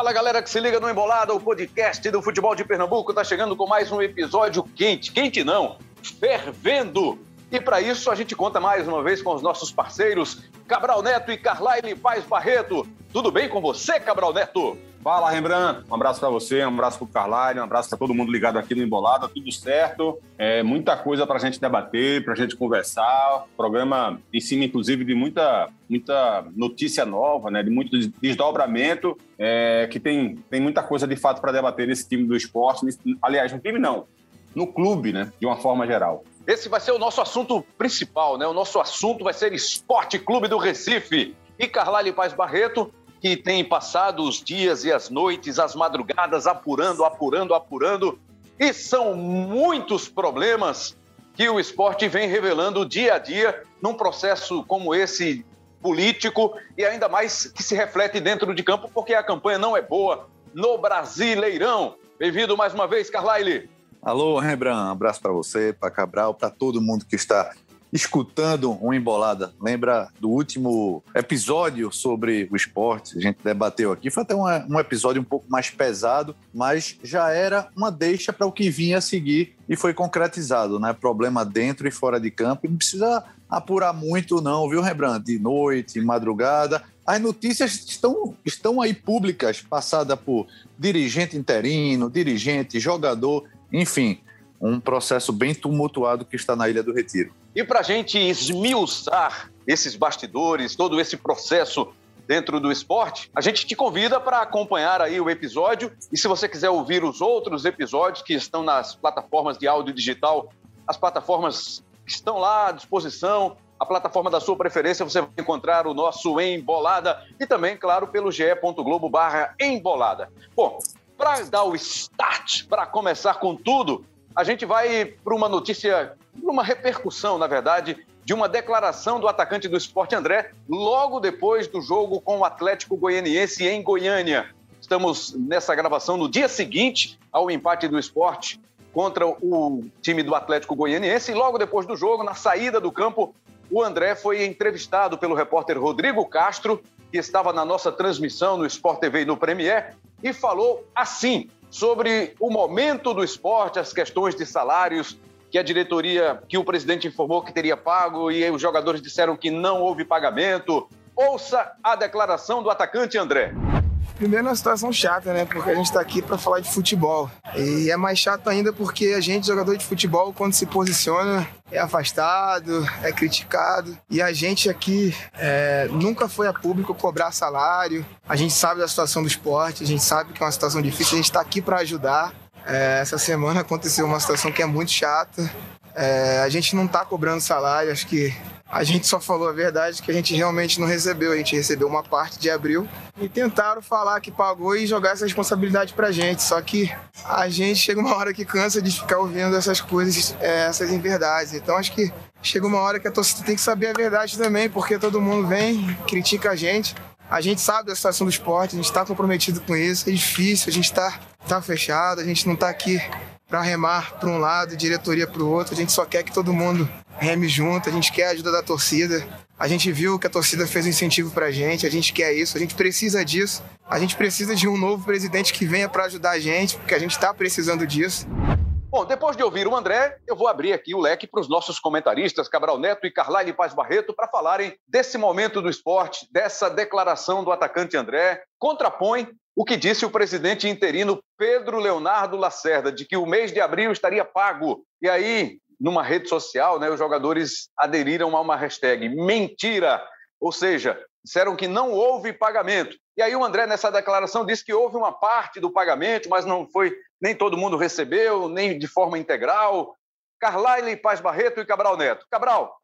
Fala galera que se liga no Embolada, o podcast do futebol de Pernambuco está chegando com mais um episódio quente, quente não, fervendo. E para isso a gente conta mais uma vez com os nossos parceiros Cabral Neto e Carlaine Paz Barreto. Tudo bem com você, Cabral Neto? Fala, Rembrandt. Um abraço para você, um abraço para o Carlyle, um abraço para todo mundo ligado aqui no Embolada. Tudo certo. É, muita coisa para a gente debater, para a gente conversar. Programa em cima, inclusive, de muita, muita notícia nova, né? de muito desdobramento, é, que tem, tem muita coisa de fato para debater nesse time do esporte. Nesse, aliás, no time não, no clube, né? de uma forma geral. Esse vai ser o nosso assunto principal, né? O nosso assunto vai ser Esporte Clube do Recife. E Carlyle Paz Barreto que tem passado os dias e as noites, as madrugadas, apurando, apurando, apurando. E são muitos problemas que o esporte vem revelando dia a dia num processo como esse político e ainda mais que se reflete dentro de campo, porque a campanha não é boa no Brasileirão. Bem-vindo mais uma vez, Carlyle. Alô, Rembrandt, um abraço para você, para Cabral, para todo mundo que está escutando uma embolada. Lembra do último episódio sobre o esporte? A gente debateu aqui. Foi até um, episódio um pouco mais pesado, mas já era uma deixa para o que vinha a seguir e foi concretizado, né? Problema dentro e fora de campo. Não precisa apurar muito, não, viu, Rembrandt? De noite, madrugada. As notícias estão, estão aí públicas, passada por dirigente interino, dirigente, jogador, enfim um processo bem tumultuado que está na Ilha do Retiro. E para a gente esmiuçar esses bastidores, todo esse processo dentro do esporte, a gente te convida para acompanhar aí o episódio. E se você quiser ouvir os outros episódios que estão nas plataformas de áudio digital, as plataformas estão lá à disposição. A plataforma da sua preferência, você vai encontrar o nosso Embolada e também, claro, pelo ge.globo barra Embolada. Bom, para dar o start, para começar com tudo, a gente vai para uma notícia, uma repercussão, na verdade, de uma declaração do atacante do esporte André, logo depois do jogo com o Atlético Goianiense em Goiânia. Estamos nessa gravação no dia seguinte ao empate do esporte contra o time do Atlético Goianiense. E logo depois do jogo, na saída do campo, o André foi entrevistado pelo repórter Rodrigo Castro, que estava na nossa transmissão no Sport TV e no Premier, e falou assim sobre o momento do esporte, as questões de salários, que a diretoria, que o presidente informou que teria pago e os jogadores disseram que não houve pagamento. Ouça a declaração do atacante André. Primeiro, é uma situação chata, né? Porque a gente está aqui para falar de futebol. E é mais chato ainda porque a gente, jogador de futebol, quando se posiciona, é afastado, é criticado. E a gente aqui é, nunca foi a público cobrar salário. A gente sabe da situação do esporte, a gente sabe que é uma situação difícil, a gente está aqui para ajudar. É, essa semana aconteceu uma situação que é muito chata. É, a gente não está cobrando salário, acho que a gente só falou a verdade que a gente realmente não recebeu. A gente recebeu uma parte de abril e tentaram falar que pagou e jogar essa responsabilidade pra gente. Só que a gente chega uma hora que cansa de ficar ouvindo essas coisas, é, essas inverdades. Então acho que chega uma hora que a torcida tem que saber a verdade também, porque todo mundo vem, critica a gente. A gente sabe da situação do esporte, a gente está comprometido com isso, é difícil, a gente está tá fechado, a gente não está aqui para remar para um lado, diretoria para o outro, a gente só quer que todo mundo reme junto, a gente quer a ajuda da torcida. A gente viu que a torcida fez um incentivo pra gente, a gente quer isso, a gente precisa disso. A gente precisa de um novo presidente que venha para ajudar a gente, porque a gente está precisando disso. Bom, depois de ouvir o André, eu vou abrir aqui o leque para os nossos comentaristas, Cabral Neto e Carlyle Paz Barreto, para falarem desse momento do esporte, dessa declaração do atacante André. Contrapõe o que disse o presidente interino Pedro Leonardo Lacerda, de que o mês de abril estaria pago. E aí, numa rede social, né, os jogadores aderiram a uma hashtag mentira, ou seja, disseram que não houve pagamento. E aí o André, nessa declaração, disse que houve uma parte do pagamento, mas não foi, nem todo mundo recebeu, nem de forma integral. Carlyle, Paz Barreto e Cabral Neto. Cabral,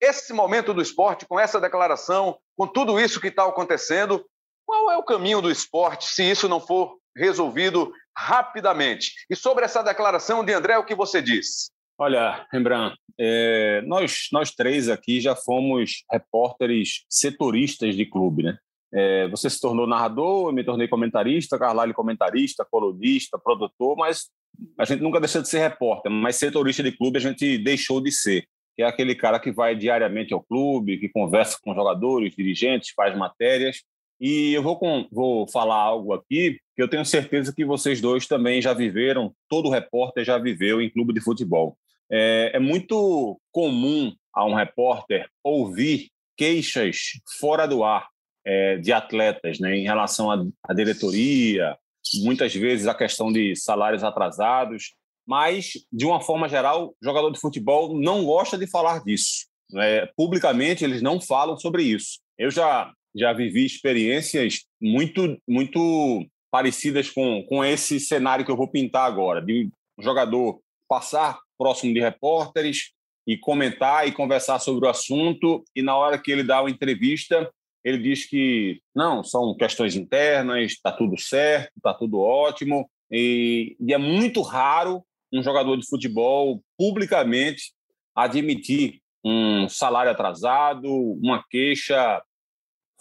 esse momento do esporte, com essa declaração, com tudo isso que está acontecendo, qual é o caminho do esporte se isso não for resolvido rapidamente? E sobre essa declaração de André, o que você diz? Olha, Rembrandt, é, nós, nós três aqui já fomos repórteres setoristas de clube, né? É, você se tornou narrador, eu me tornei comentarista, Carlalho comentarista, colunista, produtor, mas a gente nunca deixou de ser repórter, mas setorista de clube a gente deixou de ser, que é aquele cara que vai diariamente ao clube, que conversa com jogadores, dirigentes, faz matérias, E eu vou, com, vou falar algo aqui que eu tenho certeza que vocês dois também já viveram, todo repórter já viveu em clube de futebol. É, é muito comum a um repórter ouvir queixas fora do ar é, de atletas né, em relação à diretoria, muitas vezes a questão de salários atrasados, mas, de uma forma geral, jogador de futebol não gosta de falar disso. Né? Publicamente, eles não falam sobre isso. Eu já, já vivi experiências muito, muito parecidas com, com esse cenário que eu vou pintar agora, de um jogador passar próximo de repórteres e comentar e conversar sobre o assunto, e na hora que ele dá uma entrevista, ele diz que não, são questões internas, está tudo certo, está tudo ótimo, e, e é muito raro um jogador de futebol publicamente admitir um salário atrasado, uma queixa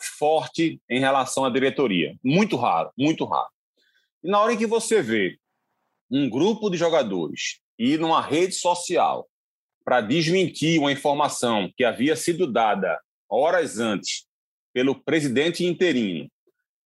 forte em relação à diretoria. Muito raro, muito raro. E na hora em que você vê um grupo de jogadores ir numa rede social para desmentir uma informação que havia sido dada horas antes pelo presidente interino,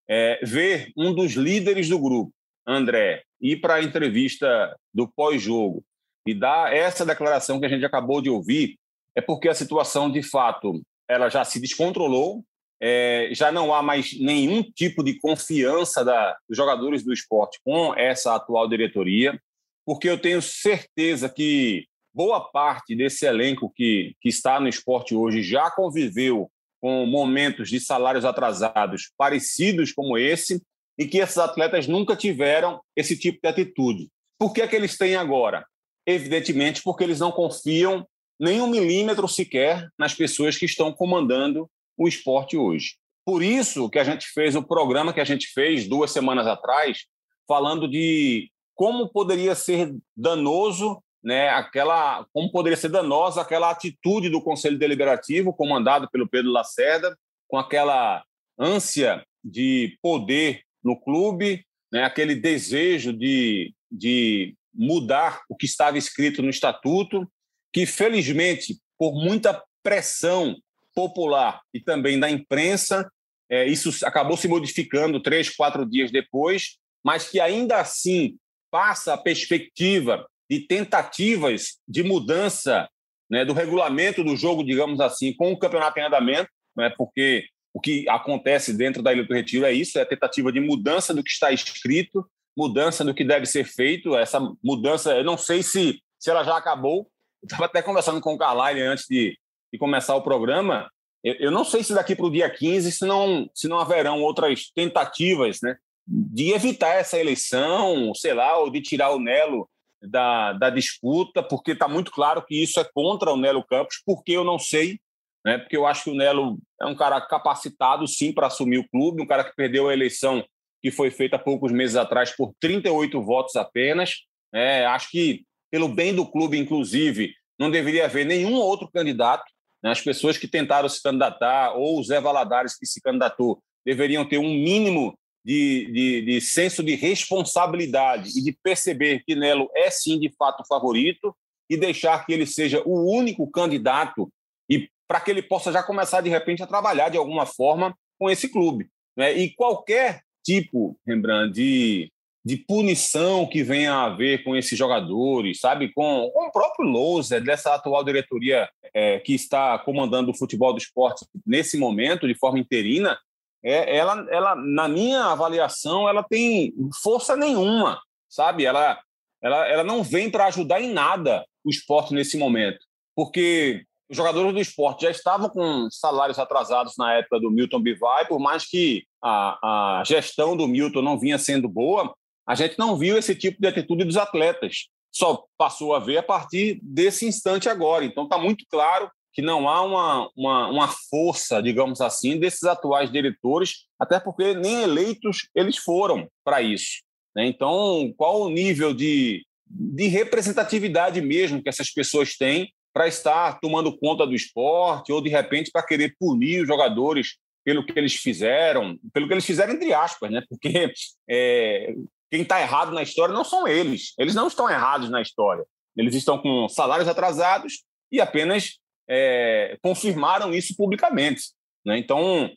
é, ver um dos líderes do grupo, André, ir para a entrevista do pós-jogo e dar essa declaração que a gente acabou de ouvir, é porque a situação, de fato, ela já se descontrolou, é, já não há mais nenhum tipo de confiança da, dos jogadores do esporte com essa atual diretoria, porque eu tenho certeza que boa parte desse elenco que, que está no esporte hoje já conviveu com momentos de salários atrasados parecidos como esse e que esses atletas nunca tiveram esse tipo de atitude. Por que, é que eles têm agora? Evidentemente, porque eles não confiam nem um milímetro sequer nas pessoas que estão comandando o esporte hoje. Por isso que a gente fez o programa que a gente fez duas semanas atrás, falando de como poderia ser danoso, né, aquela, como poderia ser danosa aquela atitude do Conselho Deliberativo, comandado pelo Pedro Lacerda, com aquela ânsia de poder no clube, né, aquele desejo de, de mudar o que estava escrito no estatuto, que felizmente, por muita pressão popular e também da imprensa, é, isso acabou se modificando três, quatro dias depois, mas que ainda assim passa a perspectiva de tentativas de mudança né, do regulamento do jogo, digamos assim, com o campeonato em andamento, né, porque o que acontece dentro da Ilha do Retiro é isso, é a tentativa de mudança do que está escrito, mudança do que deve ser feito. Essa mudança, eu não sei se, se ela já acabou. Estava até conversando com o Carlyle antes de, de começar o programa. Eu, eu não sei se daqui para o dia 15 se não, se não haverão outras tentativas né, de evitar essa eleição, sei lá, ou de tirar o Nelo da, da disputa, porque está muito claro que isso é contra o Nelo Campos, porque eu não sei né? Porque eu acho que o Nelo é um cara capacitado, sim, para assumir o clube, um cara que perdeu a eleição que foi feita há poucos meses atrás por 38 votos apenas. É, acho que, pelo bem do clube, inclusive, não deveria haver nenhum outro candidato. Né? As pessoas que tentaram se candidatar, ou o Zé Valadares que se candidatou, deveriam ter um mínimo de, de, de, senso de responsabilidade e de perceber que Nelo é sim de fato o favorito e deixar que ele seja o único candidato e para que ele possa já começar, de repente, a trabalhar de alguma forma com esse clube. Né? E qualquer tipo, Rembrandt, de, de punição que venha a haver com esses jogadores, sabe, com, com o próprio Louser, dessa atual diretoria é, que está comandando o futebol do esporte nesse momento, de forma interina, é, ela, ela, na minha avaliação, ela tem força nenhuma, sabe? Ela, ela, ela não vem para ajudar em nada o esporte nesse momento, porque os jogadores do esporte já estavam com salários atrasados na época do Milton Bivai, por mais que a, a gestão do Milton não vinha sendo boa, a gente não viu esse tipo de atitude dos atletas. Só passou a ver a partir desse instante agora. Então está muito claro que não há uma, uma, uma, força, digamos assim, desses atuais diretores, até porque nem eleitos eles foram para isso. Né? Então, qual o nível de, de representatividade mesmo que essas pessoas têm para estar tomando conta do esporte ou, de repente, para querer punir os jogadores pelo que eles fizeram, pelo que eles fizeram, entre aspas, né? porque é, quem está errado na história não são eles. Eles não estão errados na história. Eles estão com salários atrasados e apenas é, confirmaram isso publicamente. Né? Então,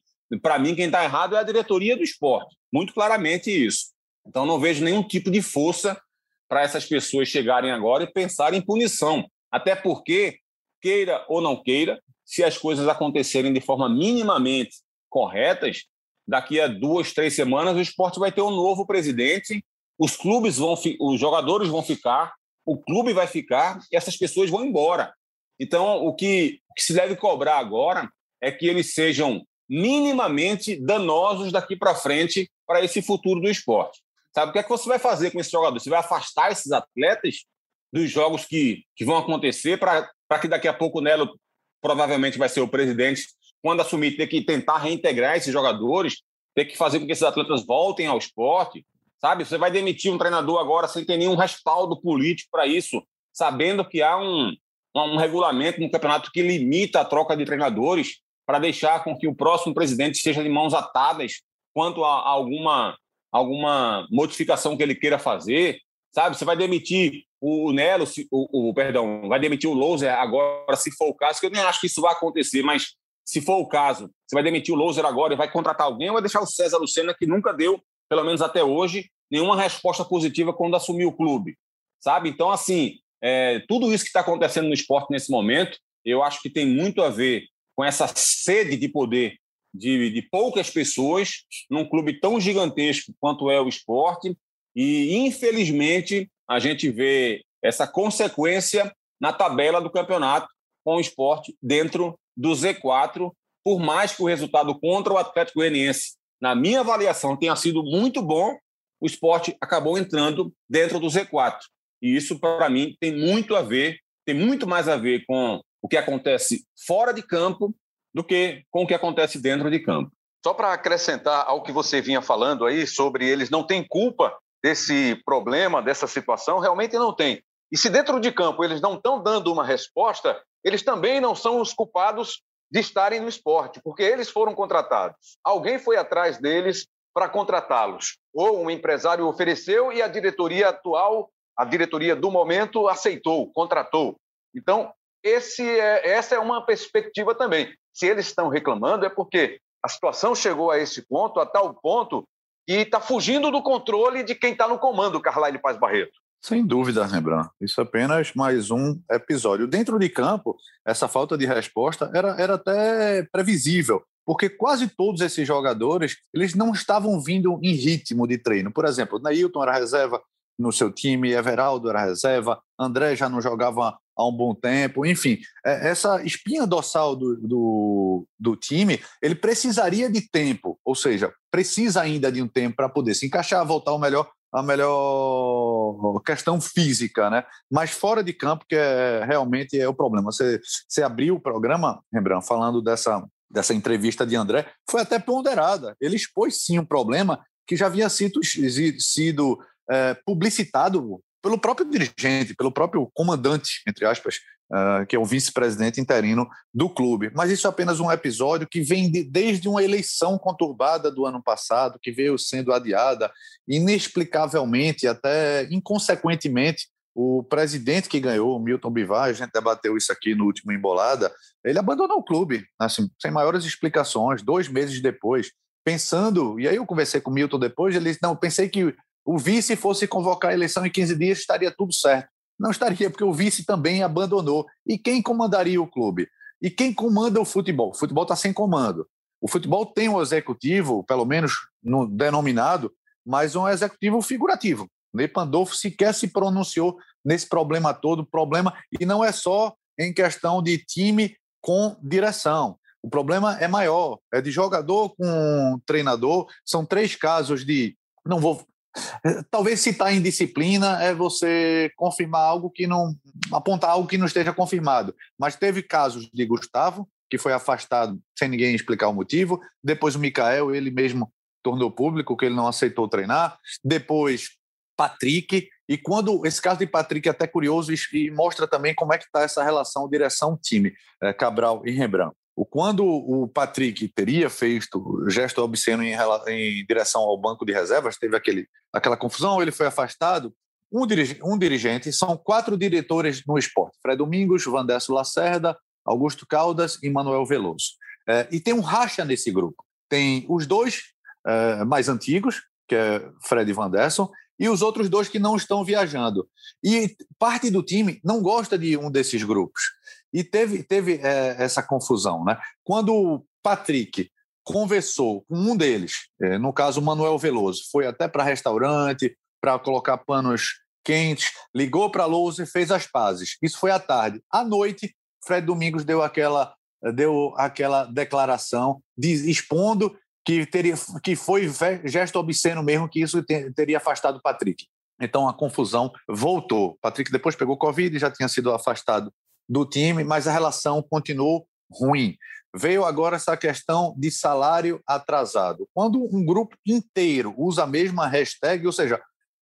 para mim, quem está errado é a diretoria do esporte. Muito claramente isso. Então, não vejo nenhum tipo de força para essas pessoas chegarem agora e pensarem em punição. Até porque, queira ou não queira, se as coisas acontecerem de forma minimamente corretas, daqui a duas, três semanas o esporte vai ter um novo presidente, os clubes vão, os jogadores vão ficar, o clube vai ficar e essas pessoas vão embora. Então, o que, o que se deve cobrar agora é que eles sejam minimamente danosos daqui para frente para esse futuro do esporte. Sabe o que é que você vai fazer com esses jogadores? Você vai afastar esses atletas dos jogos que, que vão acontecer para que daqui a pouco o Nelo provavelmente vai ser o presidente, quando assumir, ter que tentar reintegrar esses jogadores, ter que fazer com que esses atletas voltem ao esporte, sabe? Você vai demitir um treinador agora sem ter nenhum respaldo político para isso, sabendo que há um, um regulamento no campeonato que limita a troca de treinadores para deixar com que o próximo presidente esteja de mãos atadas quanto a, a alguma, alguma modificação que ele queira fazer, sabe? Você vai demitir o Nelo, o, o, perdão, vai demitir o Louser agora, se for o caso, que eu nem acho que isso vai acontecer, mas se for o caso, você vai demitir o Louser agora e vai contratar alguém ou vai deixar o César Lucena, que nunca deu, pelo menos até hoje, nenhuma resposta positiva quando assumiu o clube, sabe? Então, assim, é, tudo isso que está acontecendo no esporte nesse momento, eu acho que tem muito a ver com essa sede de poder de, de poucas pessoas num clube tão gigantesco quanto é o esporte e, infelizmente, a gente vê essa consequência na tabela do campeonato com o esporte dentro do Z4, por mais que o resultado contra o Atlético Goianiense, na minha avaliação, tenha sido muito bom, o esporte acabou entrando dentro do Z4. E isso, para mim, tem muito a ver, tem muito mais a ver com o que acontece fora de campo do que com o que acontece dentro de campo. Só para acrescentar ao que você vinha falando aí sobre eles não têm culpa desse problema, dessa situação, realmente não tem. E se dentro de campo eles não estão dando uma resposta, eles também não são os culpados de estarem no esporte, porque eles foram contratados. Alguém foi atrás deles para contratá-los. Ou um empresário ofereceu e a diretoria atual, a diretoria do momento, aceitou, contratou. Então, é, essa é uma perspectiva também. Se eles estão reclamando, é porque a situação chegou a esse ponto, a tal ponto e está fugindo do controle de quem está no comando, Carlyle Paz Barreto. Sem dúvida, Rembrandt. Isso é apenas mais um episódio. Dentro de campo, essa falta de resposta era, era até previsível, porque quase todos esses jogadores eles não estavam vindo em ritmo de treino. Por exemplo, Neilton era reserva no seu time, Everaldo era reserva, André já não jogava há um bom tempo, enfim, é, essa espinha dorsal do, do, do, time, ele precisaria de tempo, ou seja, precisa ainda de um tempo para poder se encaixar, voltar ao melhor, a melhor questão física, né? Mas fora de campo, que é, realmente é o problema. Você, você abriu o programa, Rembrandt, falando dessa, dessa entrevista de André, foi até ponderada. Ele expôs sim um problema que já havia sido, sido é, publicitado pelo próprio dirigente, pelo próprio comandante, entre aspas, uh, que é o vice-presidente interino do clube. Mas isso é apenas um episódio que vem de, desde uma eleição conturbada do ano passado, que veio sendo adiada inexplicavelmente, até inconsequentemente. O presidente que ganhou, Milton Bivar, a gente debateu isso aqui no último Embolada, ele abandonou o clube, assim, sem maiores explicações, dois meses depois, pensando, e aí eu conversei com o Milton depois, ele disse, não, pensei que o vice fosse convocar a eleição em 15 dias, estaria tudo certo. Não estaria, porque o vice também abandonou. E quem comandaria o clube? E quem comanda o futebol? O futebol está sem comando. O futebol tem um executivo, pelo menos no denominado, mas um executivo figurativo. Ney Pandolfo sequer se pronunciou nesse problema todo, problema, e não é só em questão de time com direção. O problema é maior, é de jogador com treinador. São três casos de. Não vou Talvez citar indisciplina é você confirmar algo que não. apontar algo que não esteja confirmado. Mas teve casos de Gustavo, que foi afastado sem ninguém explicar o motivo. Depois o Mikael, ele mesmo tornou público que ele não aceitou treinar. Depois Patrick. E quando esse caso de Patrick é até curioso e mostra também como é que está essa relação direção-time, é, Cabral e Rembrandt. Quando o Patrick teria feito gesto obsceno em, em, direção ao banco de reservas, teve aquele, aquela confusão, ele foi afastado. Um dirigente, um dirigente, são quatro diretores no esporte: Fred Domingos, Vandesso Lacerda, Augusto Caldas e Manuel Veloso. É, e tem um racha nesse grupo. tem os dois é, mais antigos, que é Fred e Vanderson, e os outros dois que não estão viajando. E parte do time não gosta de um desses grupos. E teve, teve é, essa confusão. Né? Quando o Patrick conversou com um deles, é, no caso o Manuel Veloso, foi até para restaurante, para colocar panos quentes, ligou para Lousa e fez as pazes. Isso foi à tarde. À noite, Fred Domingos deu aquela, deu aquela declaração de, expondo que, teria, que foi gesto obsceno mesmo, que isso teria afastado o Patrick. Então a confusão voltou. Patrick depois pegou Covid, já tinha sido afastado do time, mas a relação continuou ruim. Veio agora essa questão de salário atrasado. Quando um grupo inteiro usa a mesma hashtag, ou seja,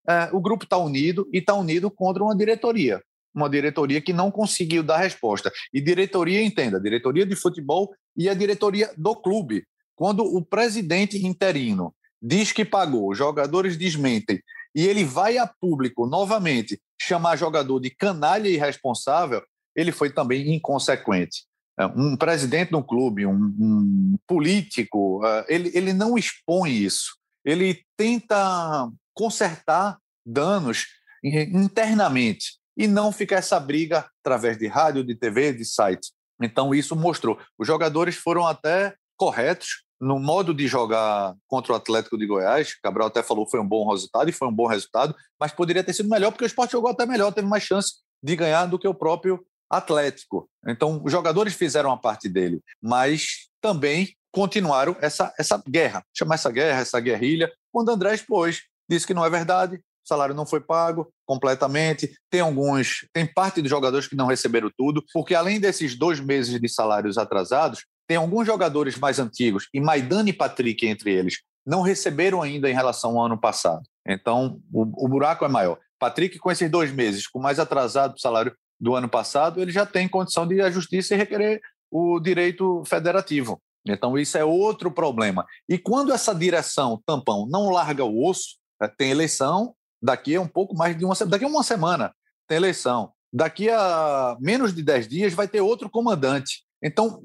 é, o grupo está unido e está unido contra uma diretoria. Uma diretoria que não conseguiu dar resposta. E diretoria, entenda, diretoria de futebol e a diretoria do clube. Quando o presidente interino diz que pagou, os jogadores desmentem, e ele vai a público novamente chamar jogador de canalha irresponsável, ele foi também inconsequente. É, um presidente do clube, um, um político, é, ele, ele não expõe isso. Ele tenta consertar danos internamente e não ficar essa briga através de rádio, de TV, de site. Então isso mostrou. Os jogadores foram até corretos no modo de jogar contra o Atlético de Goiás. Cabral até falou que foi um bom resultado e foi um bom resultado, mas poderia ter sido melhor porque o esporte jogou até melhor, teve mais chance de ganhar do que o próprio Atlético. Então, os jogadores fizeram a parte dele, mas também continuaram essa, essa guerra, chamar essa guerra, essa guerrilha, quando André expôs, disse que não é verdade, o salário não foi pago completamente, tem alguns, tem parte dos jogadores que não receberam tudo, porque além desses dois meses de salários atrasados, tem alguns jogadores mais antigos, e Maidana e Patrick entre eles, não receberam ainda em relação ao ano passado. Então, o, o buraco é maior. Patrick, com esses dois meses, com mais atrasado o salário do ano passado, ele já tem condição de ir à justiça e requerer o direito federativo. Então, isso é outro problema. E quando essa direção tampão não larga o osso, né, tem eleição daqui a um pouco mais de uma daqui a uma semana tem eleição. Daqui a menos de 10 dias vai ter outro comandante. Então,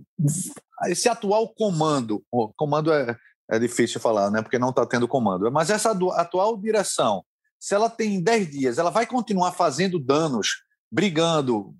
esse atual comando, comando é, é difícil falar, né? Porque não está tendo comando, mas essa atual direção, se ela tem 10 dias, ela vai continuar fazendo danos, brigando.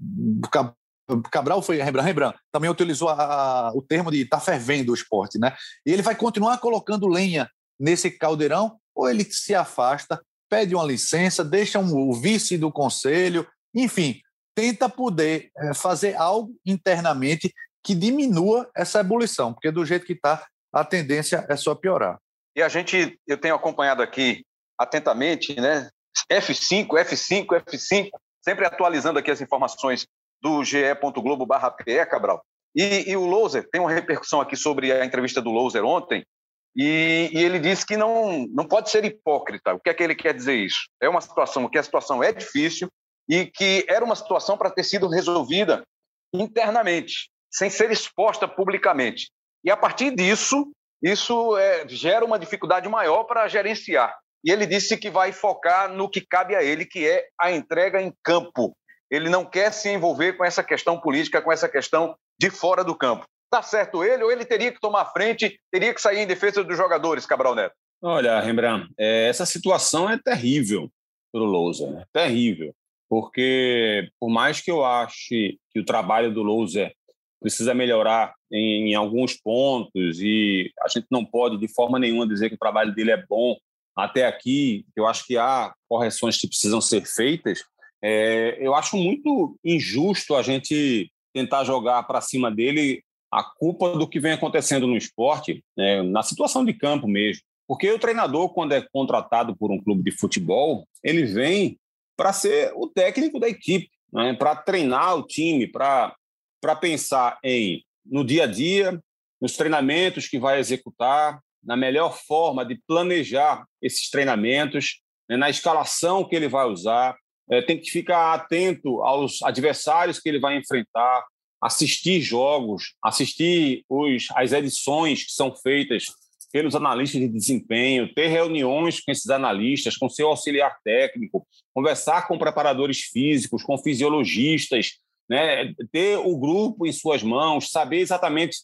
Cabral foi Rembrandt, Rembrandt também utilizou a, a, o termo de estar tá fervendo o esporte, né? E ele vai continuar colocando lenha nesse caldeirão, ou ele se afasta, pede uma licença, deixa um, o vice do conselho, enfim, tenta poder é, fazer algo internamente que diminua essa ebulição, porque do jeito que está, a tendência é só piorar. E a gente, eu tenho acompanhado aqui atentamente, né? F5, F5, F5, sempre atualizando aqui as informações do ge.globo.pe, Cabral. E, e, o Louser, tem uma repercussão aqui sobre a entrevista do Louser ontem, e, e, ele disse que não, não pode ser hipócrita. O que é que ele quer dizer isso? É uma situação que a situação é difícil e que era uma situação para ter sido resolvida internamente sem ser exposta publicamente. E a partir disso, isso é, gera uma dificuldade maior para gerenciar. E ele disse que vai focar no que cabe a ele, que é a entrega em campo. Ele não quer se envolver com essa questão política, com essa questão de fora do campo. Está certo ele ou ele teria que tomar frente, teria que sair em defesa dos jogadores, Cabral Neto? Olha, Rembrandt, é, essa situação é terrível para o Lousa, né? terrível. Porque, por mais que eu ache que o trabalho do Louser precisa melhorar em, em, alguns pontos e a gente não pode de forma nenhuma dizer que o trabalho dele é bom até aqui. Eu acho que há correções que precisam ser feitas. É, eu acho muito injusto a gente tentar jogar para cima dele a culpa do que vem acontecendo no esporte, né, na situação de campo mesmo. Porque o treinador, quando é contratado por um clube de futebol, ele vem para ser o técnico da equipe, né, para treinar o time, para pensar em no dia a dia, nos treinamentos que vai executar, na melhor forma de planejar esses treinamentos, né, na escalação que ele vai usar, é, tem que ficar atento aos adversários que ele vai enfrentar, assistir jogos, assistir os, as edições que são feitas pelos analistas de desempenho, ter reuniões com esses analistas, com seu auxiliar técnico, conversar com preparadores físicos, com fisiologistas, né, ter o grupo em suas mãos, saber exatamente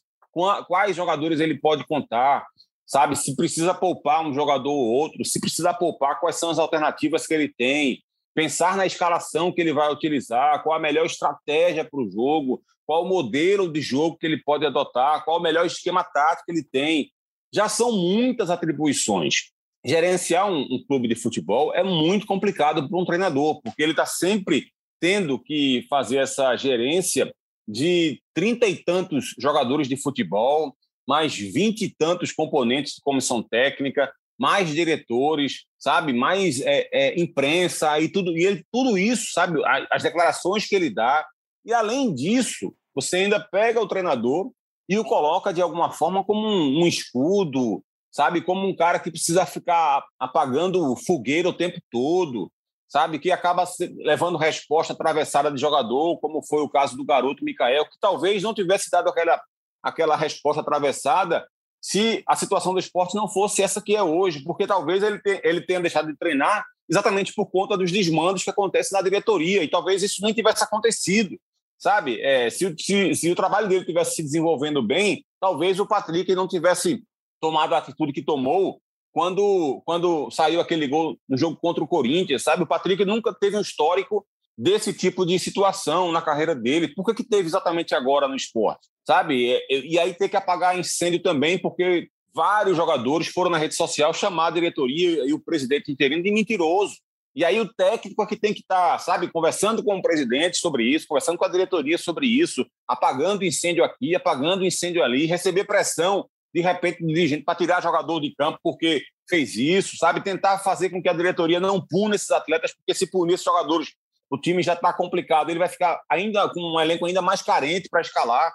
quais jogadores ele pode contar, sabe? Se precisa poupar um jogador ou outro, se precisa poupar, quais são as alternativas que ele tem, pensar na escalação que ele vai utilizar, qual a melhor estratégia para o jogo, qual o modelo de jogo que ele pode adotar, qual o melhor esquema tático que ele tem. Já são muitas atribuições. Gerenciar um, um clube de futebol é muito complicado para um treinador, porque ele está sempre tendo que fazer essa gerência de trinta e tantos jogadores de futebol, mais vinte e tantos componentes de comissão técnica, mais diretores, sabe, mais é, é, imprensa e tudo e ele, tudo isso, sabe, as declarações que ele dá. E além disso você ainda pega o treinador e o coloca de alguma forma como um, um escudo, sabe, como um cara que precisa ficar apagando fogueira o tempo todo, sabe, que acaba levando resposta atravessada de jogador, como foi o caso do garoto Mikael, que talvez não tivesse dado aquela aquela resposta atravessada se a situação do esporte não fosse essa que é hoje, porque talvez ele, te, ele tenha deixado de treinar exatamente por conta dos desmandos que acontecem na diretoria, e talvez isso nem tivesse acontecido, sabe? É, se, se, se, o trabalho dele tivesse se desenvolvendo bem, talvez o Patrick não tivesse tomado a atitude que tomou quando, quando saiu aquele gol no jogo contra o Corinthians, sabe? O Patrick nunca teve um histórico desse tipo de situação na carreira dele. Por que, que teve exatamente agora no esporte? Sabe? E, e aí ter que apagar incêndio também, porque vários jogadores foram na rede social chamar a diretoria e o presidente interino de mentiroso. E aí o técnico aqui tem que estar, tá, sabe, conversando com o presidente sobre isso, conversando com a diretoria sobre isso, apagando incêndio aqui, apagando incêndio ali, receber pressão de repente do dirigente para tirar jogador de campo porque fez isso, sabe, tentar fazer com que a diretoria não puna esses atletas, porque se punir esses jogadores o time já está complicado, ele vai ficar ainda com um elenco ainda mais carente para escalar.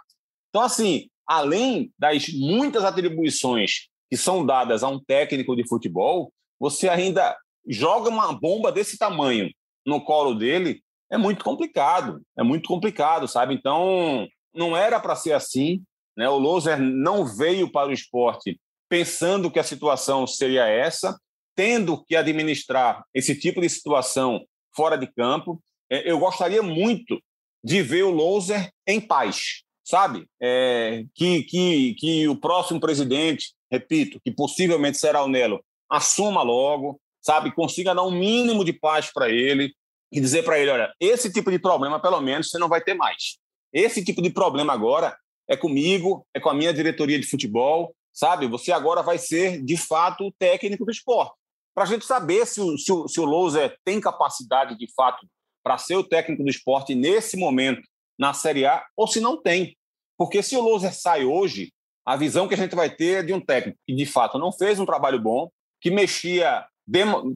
Então, assim, além das muitas atribuições que são dadas a um técnico de futebol, você ainda joga uma bomba desse tamanho no colo dele, é muito complicado, é muito complicado, sabe? Então, não era para ser assim, né? O Loser não veio para o esporte pensando que a situação seria essa, tendo que administrar esse tipo de situação fora de campo. É, eu gostaria muito de ver o Loser em paz, sabe? É, que, que, que o próximo presidente, repito, que possivelmente será o Nelo, assuma logo, sabe? Consiga dar um mínimo de paz para ele e dizer para ele: olha, esse tipo de problema, pelo menos, você não vai ter mais. Esse tipo de problema agora é comigo, é com a minha diretoria de futebol, sabe? Você agora vai ser, de fato, o técnico do esporte para a gente saber se o, se o, se o Louser tem capacidade, de fato, para ser o técnico do esporte nesse momento na Série A, ou se não tem. Porque se o Louser sai hoje, a visão que a gente vai ter é de um técnico que, de fato, não fez um trabalho bom, que mexia,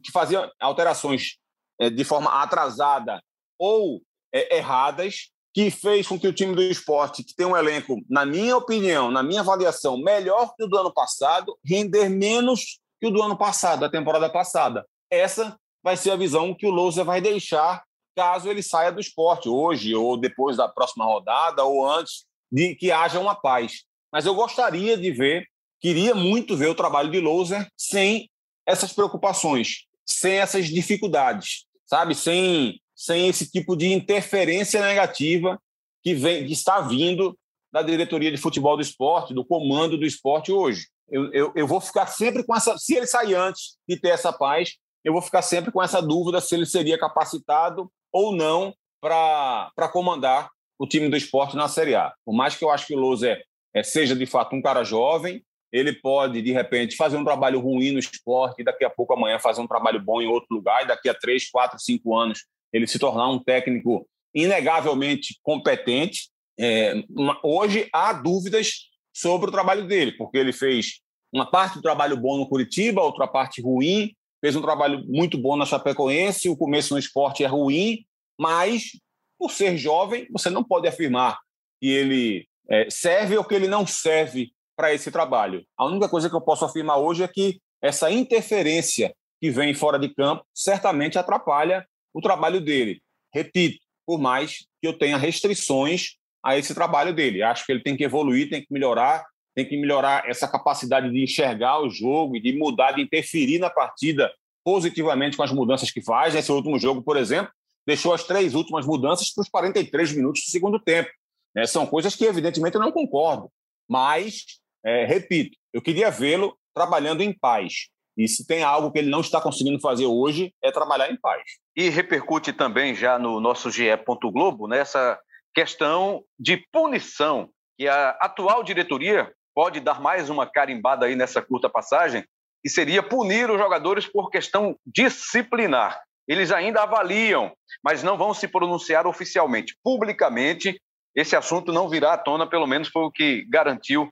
que fazia alterações é, de forma atrasada ou é, erradas, que fez com que o time do esporte, que tem um elenco, na minha opinião, na minha avaliação, melhor que o do ano passado, render menos que o do ano passado, da temporada passada. Essa vai ser a visão que o Lousa vai deixar caso ele saia do esporte hoje, ou depois da próxima rodada, ou antes de que haja uma paz. Mas eu gostaria de ver, queria muito ver o trabalho de Louser sem essas preocupações, sem essas dificuldades, sabe? Sem, sem esse tipo de interferência negativa que, vem, que está vindo da diretoria de futebol do esporte, do comando do esporte hoje eu, eu, eu vou ficar sempre com essa. Se ele sair antes de ter essa paz, eu vou ficar sempre com essa dúvida se ele seria capacitado ou não para comandar o time do esporte na Série A. Por mais que eu acho que o Lousa é, seja de fato um cara jovem, ele pode, de repente, fazer um trabalho ruim no esporte e daqui a pouco amanhã fazer um trabalho bom em outro lugar, e daqui a três, quatro, cinco anos ele se tornar um técnico inegavelmente competente. É, hoje há dúvidas sobre o trabalho dele, porque ele fez uma parte do trabalho bom no Curitiba, outra parte ruim, fez um trabalho muito bom na Chapecoense, o começo no esporte é ruim, mas por ser jovem, você não pode afirmar que ele é, serve ou que ele não serve para esse trabalho. A única coisa que eu posso afirmar hoje é que essa interferência que vem fora de campo certamente atrapalha o trabalho dele. Repito, por mais que eu tenha restrições a esse trabalho dele. Acho que ele tem que evoluir, tem que melhorar, tem que melhorar essa capacidade de enxergar o jogo e de mudar, de interferir na partida positivamente com as mudanças que faz. Nesse último jogo, por exemplo, deixou as três últimas mudanças para os 43 minutos do segundo tempo. Né? São coisas que, evidentemente, eu não concordo. Mas, é, repito, eu queria vê-lo trabalhando em paz. E se tem algo que ele não está conseguindo fazer hoje, é trabalhar em paz. E repercute também já no nosso GE. Globo nessa questão de punição, que a atual diretoria pode dar mais uma carimbada aí nessa curta passagem, que seria punir os jogadores por questão disciplinar. Eles ainda avaliam, mas não vão se pronunciar oficialmente. Publicamente, esse assunto não virá à tona, pelo menos foi o que garantiu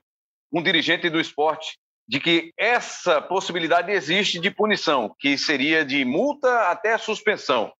um dirigente do esporte de que essa possibilidade existe de punição, que seria de multa até suspensão.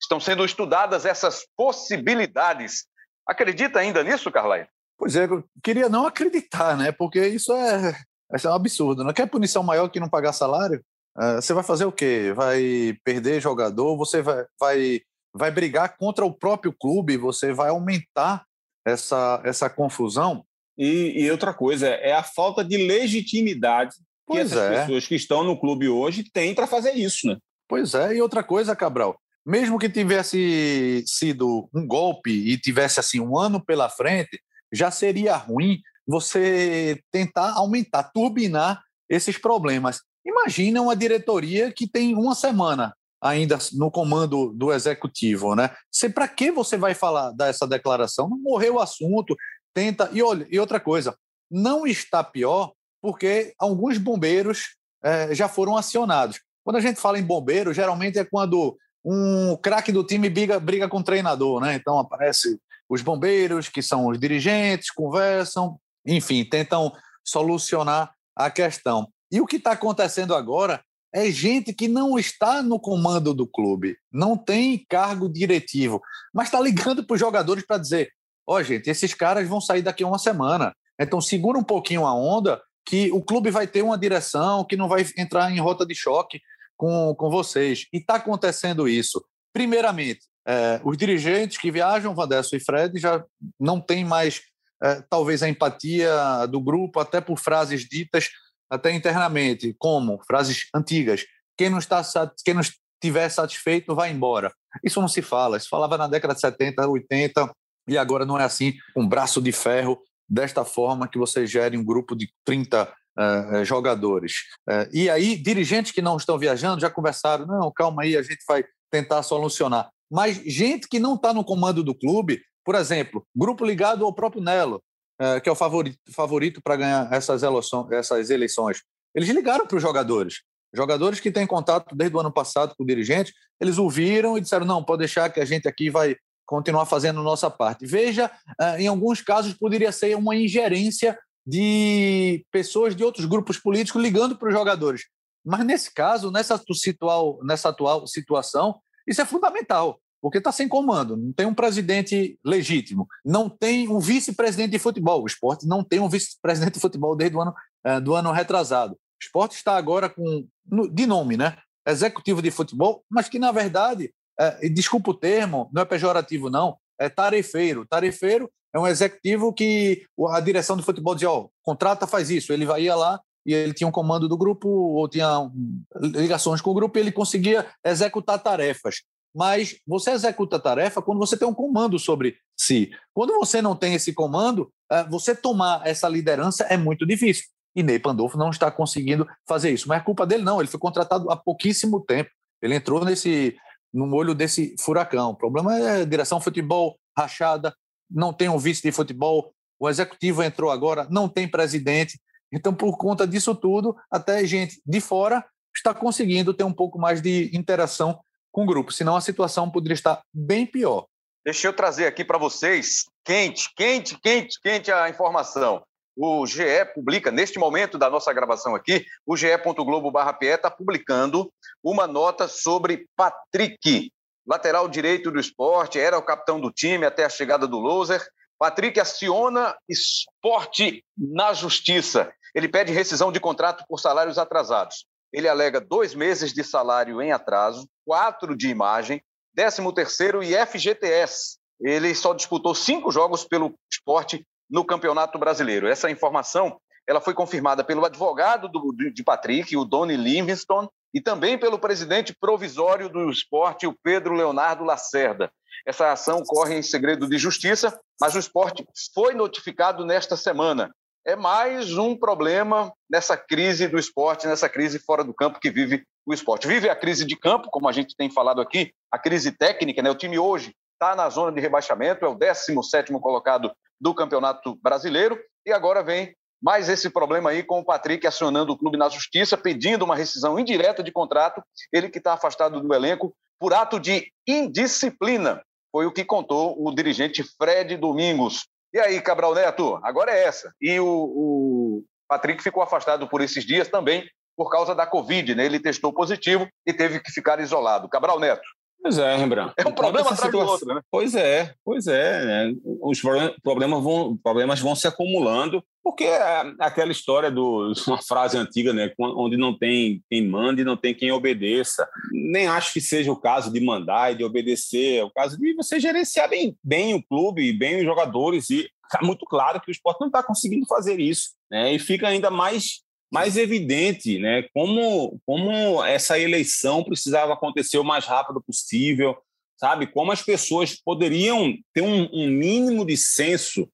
Estão sendo estudadas essas possibilidades. Acredita ainda nisso, Carlai? Pois é, eu queria não acreditar, né? Porque isso é, isso é um absurdo. Não quer punição maior que não pagar salário? Uh, você vai fazer o quê? Vai perder jogador? Você vai, vai, vai brigar contra o próprio clube? Você vai aumentar essa, essa confusão? E, e, outra coisa, é a falta de legitimidade que essas é. pessoas que estão no clube hoje têm para fazer isso, né? Pois é, e outra coisa, Cabral, mesmo que tivesse sido um golpe e tivesse assim um ano pela frente, já seria ruim você tentar aumentar, turbinar esses problemas. Imagina uma diretoria que tem uma semana ainda no comando do executivo, né? Para que você vai falar dessa declaração? Não morreu o assunto, tenta. E, olha, e outra coisa, não está pior porque alguns bombeiros é, já foram acionados. Quando a gente fala em bombeiro, geralmente é quando um craque do time briga, briga com o treinador, né? Então aparece os bombeiros, que são os dirigentes, conversam, enfim, tentam solucionar a questão. E o que está acontecendo agora é gente que não está no comando do clube, não tem cargo diretivo, mas está ligando para os jogadores para dizer: ó, oh, gente, esses caras vão sair daqui a uma semana. Então segura um pouquinho a onda, que o clube vai ter uma direção, que não vai entrar em rota de choque com, com vocês. E está acontecendo isso. Primeiramente, é, os dirigentes que viajam, Vandesso e Fred, já não têm mais, é, talvez, a empatia do grupo, até por frases ditas até internamente, como frases antigas. Quem não, está, quem não estiver satisfeito vai embora. Isso não se fala. Isso falava na década de 70, 80, e agora não é assim, um braço de ferro, desta forma que você gere um grupo de 30 uh, jogadores. Uh, e aí, dirigentes que não estão viajando já conversaram: não, calma aí, a gente vai tentar solucionar. Mas gente que não está no comando do clube, por exemplo, grupo ligado ao próprio Nelo, uh, que é o favorito, favorito para ganhar essas eleições, essas eleições, eles ligaram para os jogadores. Jogadores que têm contato desde o ano passado com o dirigente, eles ouviram e disseram: não, pode deixar que a gente aqui vai continuar fazendo nossa parte. Veja, em alguns casos poderia ser uma ingerência de pessoas de outros grupos políticos ligando para os jogadores. Mas nesse caso, nessa atual, nessa atual situação, isso é fundamental, porque está sem comando, não tem um presidente legítimo, não tem um vice-presidente de futebol. O esporte não tem um vice-presidente de futebol desde o ano, ah, do ano retrasado. O esporte está agora com, de nome, né? Executivo de futebol, mas que, na verdade, é, desculpa o termo, não é pejorativo, não, é tarefeiro. Tarefeiro é um executivo que a direção do futebol dizia: ó, contrata, faz isso. Ele ia lá e ele tinha um comando do grupo ou tinha ligações com o grupo e ele conseguia executar tarefas. Mas você executa a tarefa quando você tem um comando sobre si. Quando você não tem esse comando, é, você tomar essa liderança é muito difícil. E Ney Pandolfo não está conseguindo fazer isso. Mas é culpa dele, não. Ele foi contratado há pouquíssimo tempo. Ele entrou nesse, no olho desse furacão. O problema é a direção futebol rachada, não tem um vice de futebol, o executivo entrou agora, não tem presidente. Então, por conta disso tudo, até gente de fora está conseguindo ter um pouco mais de interação com o grupo, senão a situação poderia estar bem pior. Deixa eu trazer aqui para vocês, quente, quente, quente, quente a informação. O GE publica, neste momento da nossa gravação aqui, o ge.globo.pe está publicando uma nota sobre Patrick, lateral direito do esporte, era o capitão do time até a chegada do Loser. Patrick aciona esporte na justiça. Ele pede rescisão de contrato por salários atrasados. Ele alega dois meses de salário em atraso, quatro de imagem, décimo terceiro e FGTS. Ele só disputou cinco jogos pelo esporte no Campeonato Brasileiro. Essa informação ela foi confirmada pelo advogado do, de Patrick, o Donny Livingston, e também pelo presidente provisório do esporte, o Pedro Leonardo Lacerda. Essa ação corre em segredo de justiça, mas o esporte foi notificado nesta semana. é mais um problema nessa crise do esporte, nessa crise fora do campo que vive o esporte. Vive a crise de campo, como a gente tem falado aqui, a crise técnica, né? O time hoje está na zona de rebaixamento, é o 17 colocado do Campeonato Brasileiro, e agora vem mais esse problema aí com o Patrick acionando o clube na justiça, pedindo uma rescisão indireta de contrato, ele que está afastado do elenco por ato de indisciplina. Foi o que contou o dirigente Fred Domingos. E aí, Cabral Neto, agora é essa. E o, o Patrick ficou afastado por esses dias também por causa da Covid, né? Ele testou positivo e teve que ficar isolado. Cabral Neto. Pois é, Rembrandt. É um problema atrás do outro, né? Pois é, pois é. Né? Os problemas vão, problemas vão se acumulando, porque é aquela história do uma frase antiga, né? Onde não tem quem manda e não tem quem obedeça. Nem acho que seja o caso de mandar e de obedecer, é o caso de você gerenciar bem, bem o clube, bem os jogadores e está muito claro que o esporte não está conseguindo fazer isso, né? E fica ainda mais mais evidente, né? Como, como essa eleição precisava acontecer o mais rápido possível, sabe? Como as pessoas poderiam ter um, um mínimo de senso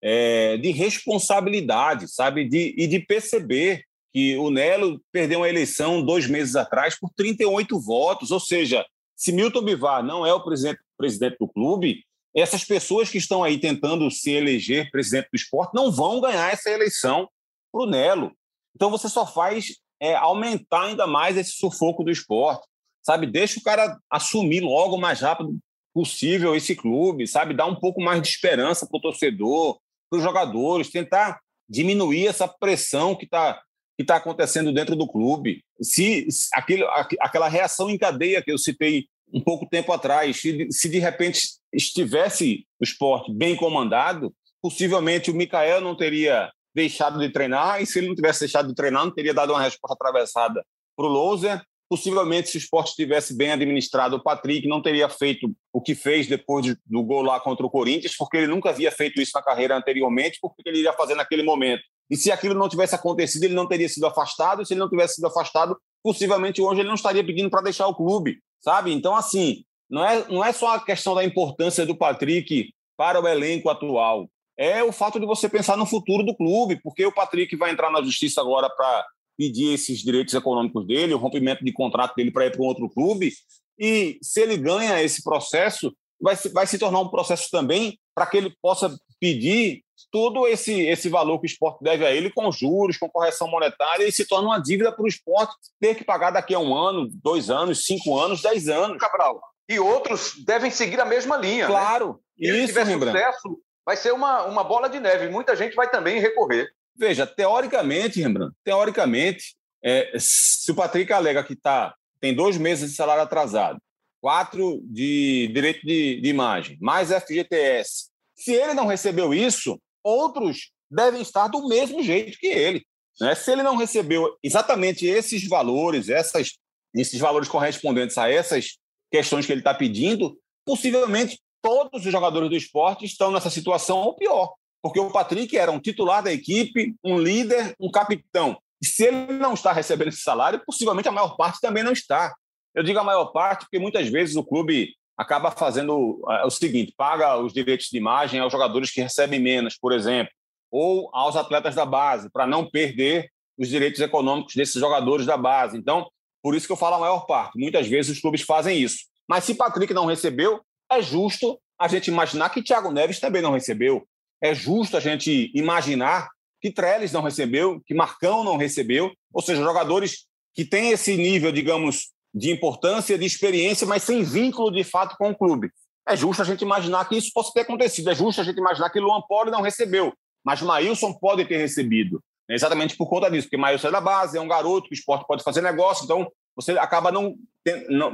é, de responsabilidade, sabe? De, e de perceber que o Nelo perdeu uma eleição dois meses atrás por 38 votos, ou seja, se Milton Bivar não é o presidente, presidente do clube, essas pessoas que estão aí tentando se eleger presidente do esporte não vão ganhar essa eleição para o Nelo. Então você só faz é, aumentar ainda mais esse sufoco do esporte, sabe? Deixa o cara assumir logo o mais rápido possível esse clube, sabe? Dar um pouco mais de esperança para o torcedor, para os jogadores, tentar diminuir essa pressão que está que tá acontecendo dentro do clube. Se, se aquele, aquela reação em cadeia que eu citei um pouco tempo atrás, se, se de repente estivesse o esporte bem comandado, possivelmente o Mikael não teria deixado de treinar, e se ele não tivesse deixado de treinar, não teria dado uma resposta atravessada para o Loser. Possivelmente, se o esporte tivesse bem administrado, o Patrick não teria feito o que fez depois do gol lá contra o Corinthians, porque ele nunca havia feito isso na carreira anteriormente, porque ele iria fazer naquele momento. E se aquilo não tivesse acontecido, ele não teria sido afastado, e se ele não tivesse sido afastado, possivelmente hoje ele não estaria pedindo para deixar o clube, sabe? Então, assim, não é, não é só a questão da importância do Patrick para o elenco atual é o fato de você pensar no futuro do clube, porque o Patrick vai entrar na justiça agora para pedir esses direitos econômicos dele, o rompimento de contrato dele para ir para um outro clube, e se ele ganha esse processo, vai se, vai se tornar um processo também para que ele possa pedir todo esse, esse valor que o esporte deve a ele com juros, com correção monetária, e se torna uma dívida para o esporte ter que pagar daqui a um ano, dois anos, cinco anos, dez anos. Cabral. E outros devem seguir a mesma linha. Né? Claro. Né? Se tiver sucesso, vai ser uma, uma bola de neve. Muita gente vai também recorrer. Veja, teoricamente, Rembrandt, teoricamente, é, se o Patrick alega que tá, tem dois meses de salário atrasado, quatro de direito de, de imagem, mais FGTS, se ele não recebeu isso, outros devem estar do mesmo jeito que ele. Né? Se ele não recebeu exatamente esses valores, essas, esses valores correspondentes a essas questões que ele está pedindo, possivelmente todos os jogadores do esporte estão nessa situação ou pior, porque o Patrick era um titular da equipe, um líder, um capitão. E se ele não está recebendo esse salário, possivelmente a maior parte também não está. Eu digo a maior parte porque muitas vezes o clube acaba fazendo é, o seguinte: paga os direitos de imagem aos jogadores que recebem menos, por exemplo, ou aos atletas da base, para não perder os direitos econômicos desses jogadores da base. Então, por isso que eu falo a maior parte. Muitas vezes os clubes fazem isso. Mas se Patrick não recebeu, é justo a gente imaginar que Thiago Neves também não recebeu. É justo a gente imaginar que Trellis não recebeu, que Marcão não recebeu, ou seja, jogadores que têm esse nível, digamos, de importância, de experiência, mas sem vínculo de fato com o clube. É justo a gente imaginar que isso possa ter acontecido. É justo a gente imaginar que Luan Poli não recebeu, mas Maílson pode ter recebido. Exatamente por conta disso, porque Maílson é da base, é um garoto, que o esporte pode fazer negócio, então você acaba não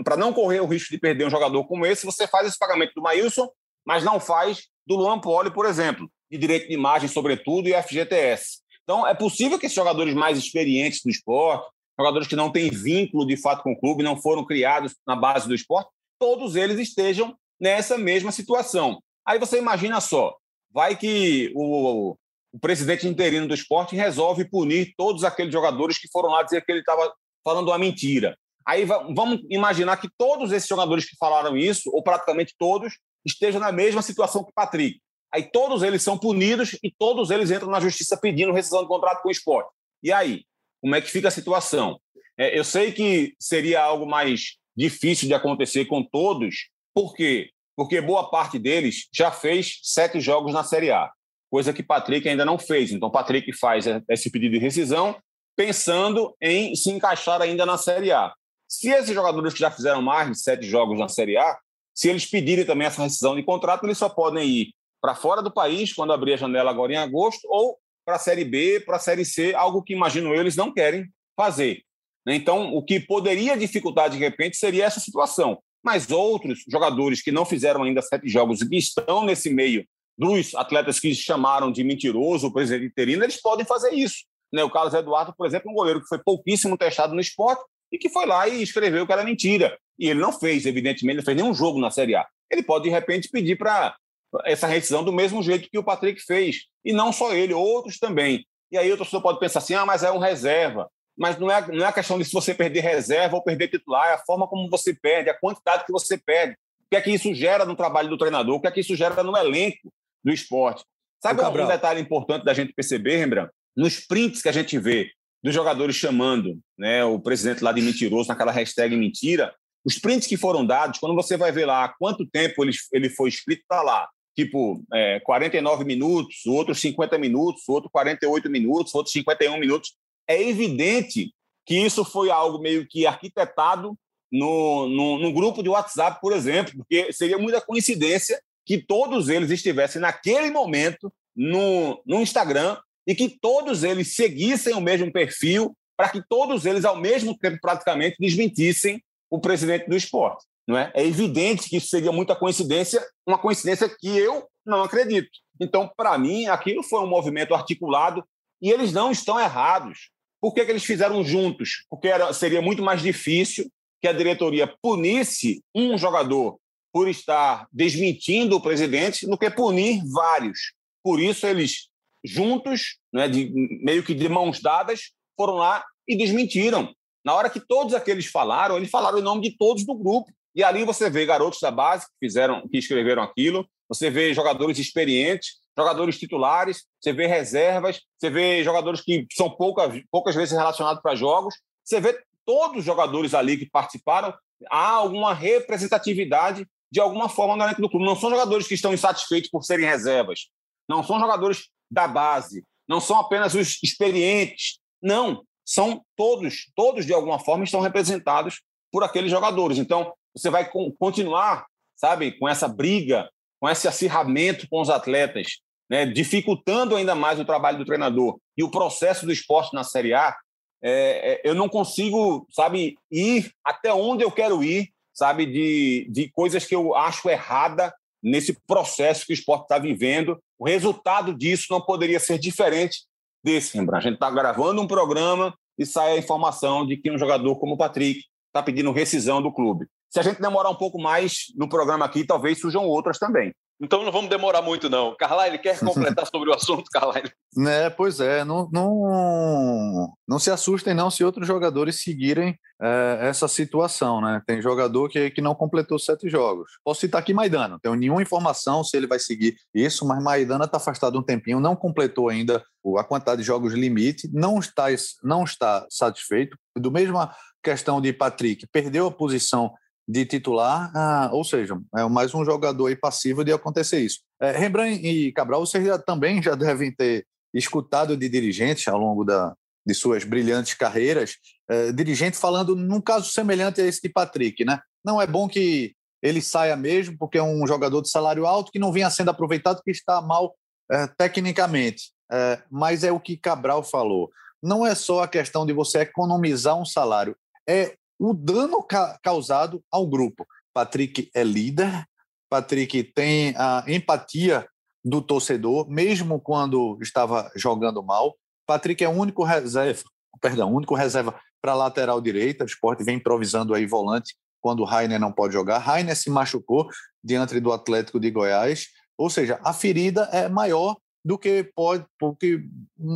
para não correr o risco de perder um jogador como esse, você faz esse pagamento do Maílson, mas não faz do Luan Poli, por exemplo, de direito de imagem, sobretudo, e FGTS. Então, é possível que esses jogadores mais experientes do esporte, jogadores que não têm vínculo de fato com o clube, não foram criados na base do esporte, todos eles estejam nessa mesma situação. Aí você imagina só, vai que o, o presidente interino do esporte resolve punir todos aqueles jogadores que foram lá dizer que ele estava falando uma mentira. Aí vamos imaginar que todos esses jogadores que falaram isso, ou praticamente todos, estejam na mesma situação que o Patrick. Aí todos eles são punidos e todos eles entram na justiça pedindo rescisão de contrato com o esporte. E aí? Como é que fica a situação? É, eu sei que seria algo mais difícil de acontecer com todos, por quê? Porque boa parte deles já fez sete jogos na Série A, coisa que Patrick ainda não fez. Então, Patrick faz esse pedido de rescisão pensando em se encaixar ainda na Série A. Se esses jogadores que já fizeram mais de sete jogos na Série A, se eles pedirem também essa rescisão de contrato, eles só podem ir para fora do país, quando abrir a janela agora em agosto, ou para a Série B, para a Série C, algo que imagino eles não querem fazer. Então, o que poderia dificultar de repente seria essa situação. Mas outros jogadores que não fizeram ainda sete jogos e que estão nesse meio dos atletas que chamaram de mentiroso o presidente interino, eles podem fazer isso. Né? O Carlos Eduardo, por exemplo, um goleiro que foi pouquíssimo testado no esporte e que foi lá e escreveu que era mentira. E ele não fez, evidentemente, não fez nenhum jogo na Série A. Ele pode, de repente, pedir para essa rescisão do mesmo jeito que o Patrick fez. E não só ele, outros também. E aí o torcedor pode pensar assim: ah, mas é um reserva. Mas não é, não é a questão de se você perder reserva ou perder titular, é a forma como você perde, a quantidade que você perde. O que é que isso gera no trabalho do treinador, o que é que isso gera no elenco do esporte. Sabe um detalhe importante da gente perceber, Rembrandt? Nos prints que a gente vê dos jogadores chamando né, o presidente lá de mentiroso naquela hashtag mentira, os prints que foram dados, quando você vai ver lá quanto tempo ele, ele foi escrito, está lá tipo é, 49 minutos, outros 50 minutos, outro 48 minutos, outros 51 minutos. É evidente que isso foi algo meio que arquitetado no, no, no, grupo de WhatsApp, por exemplo, porque seria muita coincidência que todos eles estivessem naquele momento no, no Instagram e que todos eles seguissem o mesmo perfil para que todos eles, ao mesmo tempo, praticamente, desmentissem o presidente do esporte. Não é? é evidente que isso seria muita coincidência, uma coincidência que eu não acredito. Então, para mim, aquilo foi um movimento articulado e eles não estão errados. Por que, que eles fizeram juntos? Porque era, seria muito mais difícil que a diretoria punisse um jogador por estar desmentindo o presidente do que punir vários. Por isso, eles, juntos, né, de, meio que de mãos dadas, foram lá e desmentiram. Na hora que todos aqueles falaram, eles falaram em nome de todos do grupo. E ali você vê garotos da base que fizeram, que escreveram aquilo, você vê jogadores experientes, jogadores titulares, você vê reservas, você vê jogadores que são poucas, poucas vezes relacionados para jogos, você vê todos os jogadores ali que participaram, há alguma representatividade de alguma forma no elenco do clube. Não são jogadores que estão insatisfeitos por serem reservas, não são jogadores da base, não são apenas os experientes, não, são todos, todos de alguma forma estão representados por aqueles jogadores. Então, você vai continuar, sabe, com essa briga, com esse acirramento com os atletas, né, dificultando ainda mais o trabalho do treinador e o processo do esporte na Série A, é, é, eu não consigo, sabe, ir até onde eu quero ir, sabe, de, de coisas que eu acho errada nesse processo que o esporte está vivendo. O resultado disso não poderia ser diferente desse, Rembrandt. A gente está gravando um programa e sai a informação de que um jogador como o Patrick está pedindo rescisão do clube. Se a gente demorar um pouco mais no programa aqui, talvez surjam outras também. Então não vamos demorar muito, não. Carlyle, quer completar sobre o assunto, Carlyle? Né, pois é, não, não, não se assustem não se outros jogadores seguirem é, essa situação, né? Tem jogador que, que não completou sete jogos. Posso citar aqui Maidana, não tenho nenhuma informação se ele vai seguir isso, mas Maidana está afastado um tempinho, não completou ainda a quantidade de jogos limite, não está, não está satisfeito. Do mesma questão de Patrick, perdeu a posição de titular, ah, ou seja, é mais um jogador aí passivo de acontecer isso. É, Rembrandt e Cabral, vocês já, também já devem ter escutado de dirigentes ao longo da, de suas brilhantes carreiras, é, dirigente falando num caso semelhante a esse de Patrick, né? Não é bom que ele saia mesmo, porque é um jogador de salário alto que não vinha sendo aproveitado, que está mal é, tecnicamente. É, mas é o que Cabral falou. Não é só a questão de você economizar um salário, é o dano ca causado ao grupo. Patrick é líder, Patrick tem a empatia do torcedor, mesmo quando estava jogando mal. Patrick é o único reserva, perdão, único reserva para lateral direita. O esporte vem improvisando aí volante quando o Rainer não pode jogar. Rainer se machucou diante do Atlético de Goiás, ou seja, a ferida é maior do que pode, porque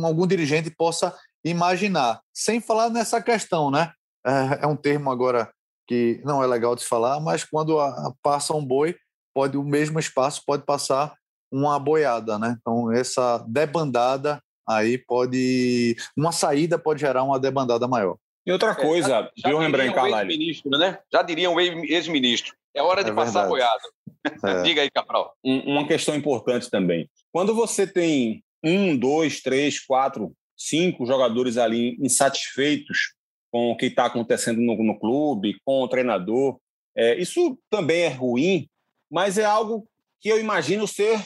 algum dirigente possa imaginar. Sem falar nessa questão, né? É, é um termo agora que não é legal de se falar, mas quando a, passa um boi, pode o mesmo espaço pode passar uma boiada, né? Então, essa debandada aí pode. Uma saída pode gerar uma debandada maior. E outra coisa, é, já, viu, Rembrandt Carvalho? Ex-ministro, né? Já diria um ex-ministro. É hora de é passar a boiada. É. Diga aí, Capral. Um, uma questão importante também. Quando você tem um, dois, três, quatro, cinco jogadores ali insatisfeitos com o que está acontecendo no, no, clube, com o treinador, é, isso também é ruim, mas é algo que eu imagino ser,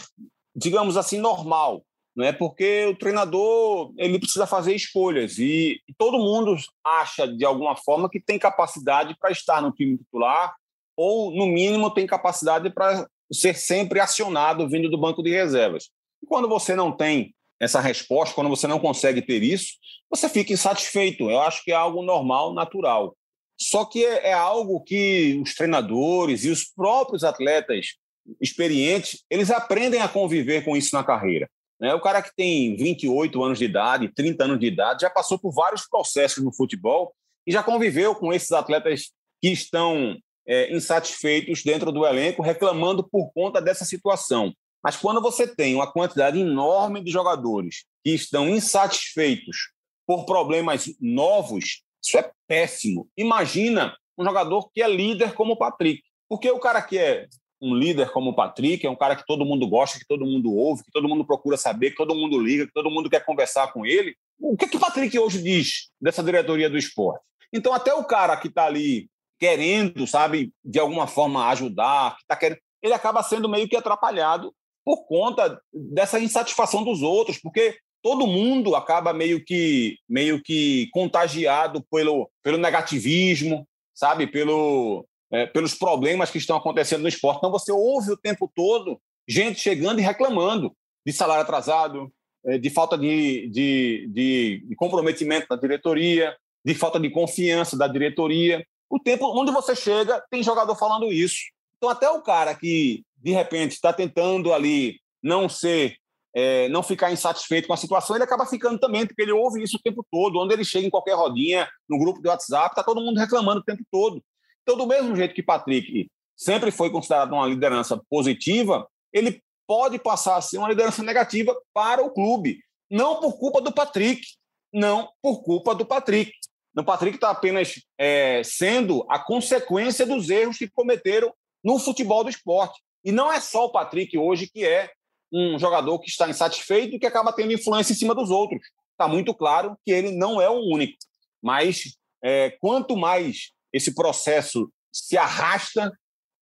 digamos assim, normal não é porque o treinador ele precisa fazer escolhas e, e todo mundo acha de alguma forma que tem capacidade para estar no time titular ou no mínimo tem capacidade para ser sempre acionado vindo do banco de reservas. E quando você não tem essa resposta, quando você não consegue ter isso, você fica insatisfeito. Eu acho que é algo normal, natural. Só que é, é algo que os treinadores e os próprios atletas experientes, eles aprendem a conviver com isso na carreira. Né? O cara que tem 28 anos de idade, 30 anos de idade, já passou por vários processos no futebol e já conviveu com esses atletas que estão é, insatisfeitos dentro do elenco, reclamando por conta dessa situação. Mas quando você tem uma quantidade enorme de jogadores que estão insatisfeitos por problemas novos, isso é péssimo. Imagina um jogador que é líder como o Patrick. Porque o cara que é um líder como o Patrick, é um cara que todo mundo gosta, que todo mundo ouve, que todo mundo procura saber, que todo mundo liga, que todo mundo quer conversar com ele. O que, que o Patrick hoje diz dessa diretoria do esporte? Então, até o cara que está ali querendo, sabe, de alguma forma ajudar, que tá querendo, ele acaba sendo meio que atrapalhado por conta dessa insatisfação dos outros, porque todo mundo acaba meio que meio que contagiado pelo, pelo negativismo, sabe, pelo é, pelos problemas que estão acontecendo no esporte. Então, você ouve o tempo todo gente chegando e reclamando de salário atrasado, é, de falta de, de, de, de comprometimento da diretoria, de falta de confiança da diretoria. O tempo onde você chega, tem jogador falando isso. Então, até o cara que, de repente, está tentando ali não ser, é, não ficar insatisfeito com a situação, ele acaba ficando também, porque ele ouve isso o tempo todo. Onde ele chega em qualquer rodinha, no grupo do WhatsApp, está todo mundo reclamando o tempo todo. Então, do mesmo jeito que Patrick sempre foi considerado uma liderança positiva, ele pode passar a ser uma liderança negativa para o clube. Não por culpa do Patrick, não por culpa do Patrick. O Patrick está apenas é, sendo a consequência dos erros que cometeram no futebol do esporte. E não é só o Patrick hoje que é um jogador que está insatisfeito e que acaba tendo influência em cima dos outros. Está muito claro que ele não é o único. Mas é, quanto mais esse processo se arrasta,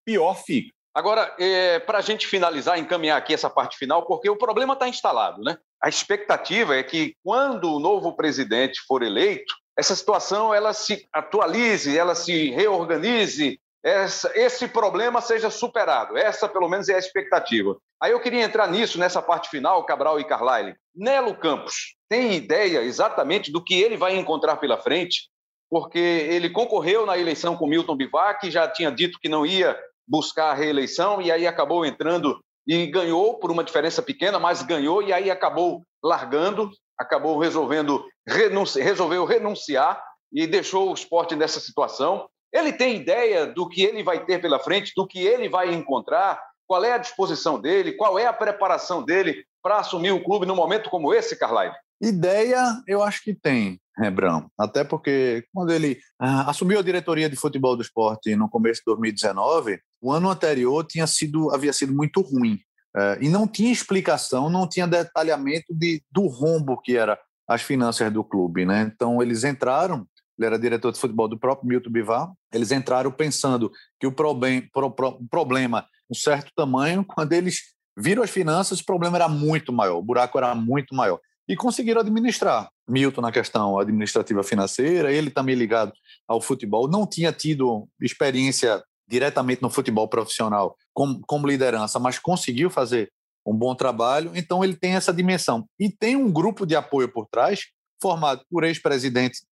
pior fica. Agora, é, para a gente finalizar, encaminhar aqui essa parte final, porque o problema está instalado, né? A expectativa é que quando o novo presidente for eleito, essa situação ela se atualize, ela se reorganize, essa, esse problema seja superado. Essa, pelo menos, é a expectativa. Aí eu queria entrar nisso, nessa parte final, Cabral e Carlyle. Nelo Campos tem ideia exatamente do que ele vai encontrar pela frente? porque ele concorreu na eleição com Milton Bivac, já tinha dito que não ia buscar a reeleição, e aí acabou entrando e ganhou por uma diferença pequena, mas ganhou e aí acabou largando, acabou resolvendo renunci resolveu renunciar e deixou o esporte nessa situação. Ele tem ideia do que ele vai ter pela frente, do que ele vai encontrar, qual é a disposição dele, qual é a preparação dele para assumir o clube num momento como esse, Carlyle? Ideia, eu acho que tem. Rebrão. Até porque quando ele ah, assumiu a diretoria de futebol do esporte no começo de 2019, o ano anterior tinha sido, havia sido muito ruim. Eh, e não tinha explicação, não tinha detalhamento de, do rombo que era as finanças do clube. Né? Então eles entraram, ele era diretor de futebol do próprio Milton Bivar, eles entraram pensando que o problem, pro, pro, problema, um certo tamanho, quando eles viram as finanças, o problema era muito maior, o buraco era muito maior e conseguiram administrar. Milton na questão administrativa financeira, ele também ligado ao futebol, não tinha tido experiência diretamente no futebol profissional como, como liderança, mas conseguiu fazer um bom trabalho, então ele tem essa dimensão. E tem um grupo de apoio por trás, formado por ex-presidentes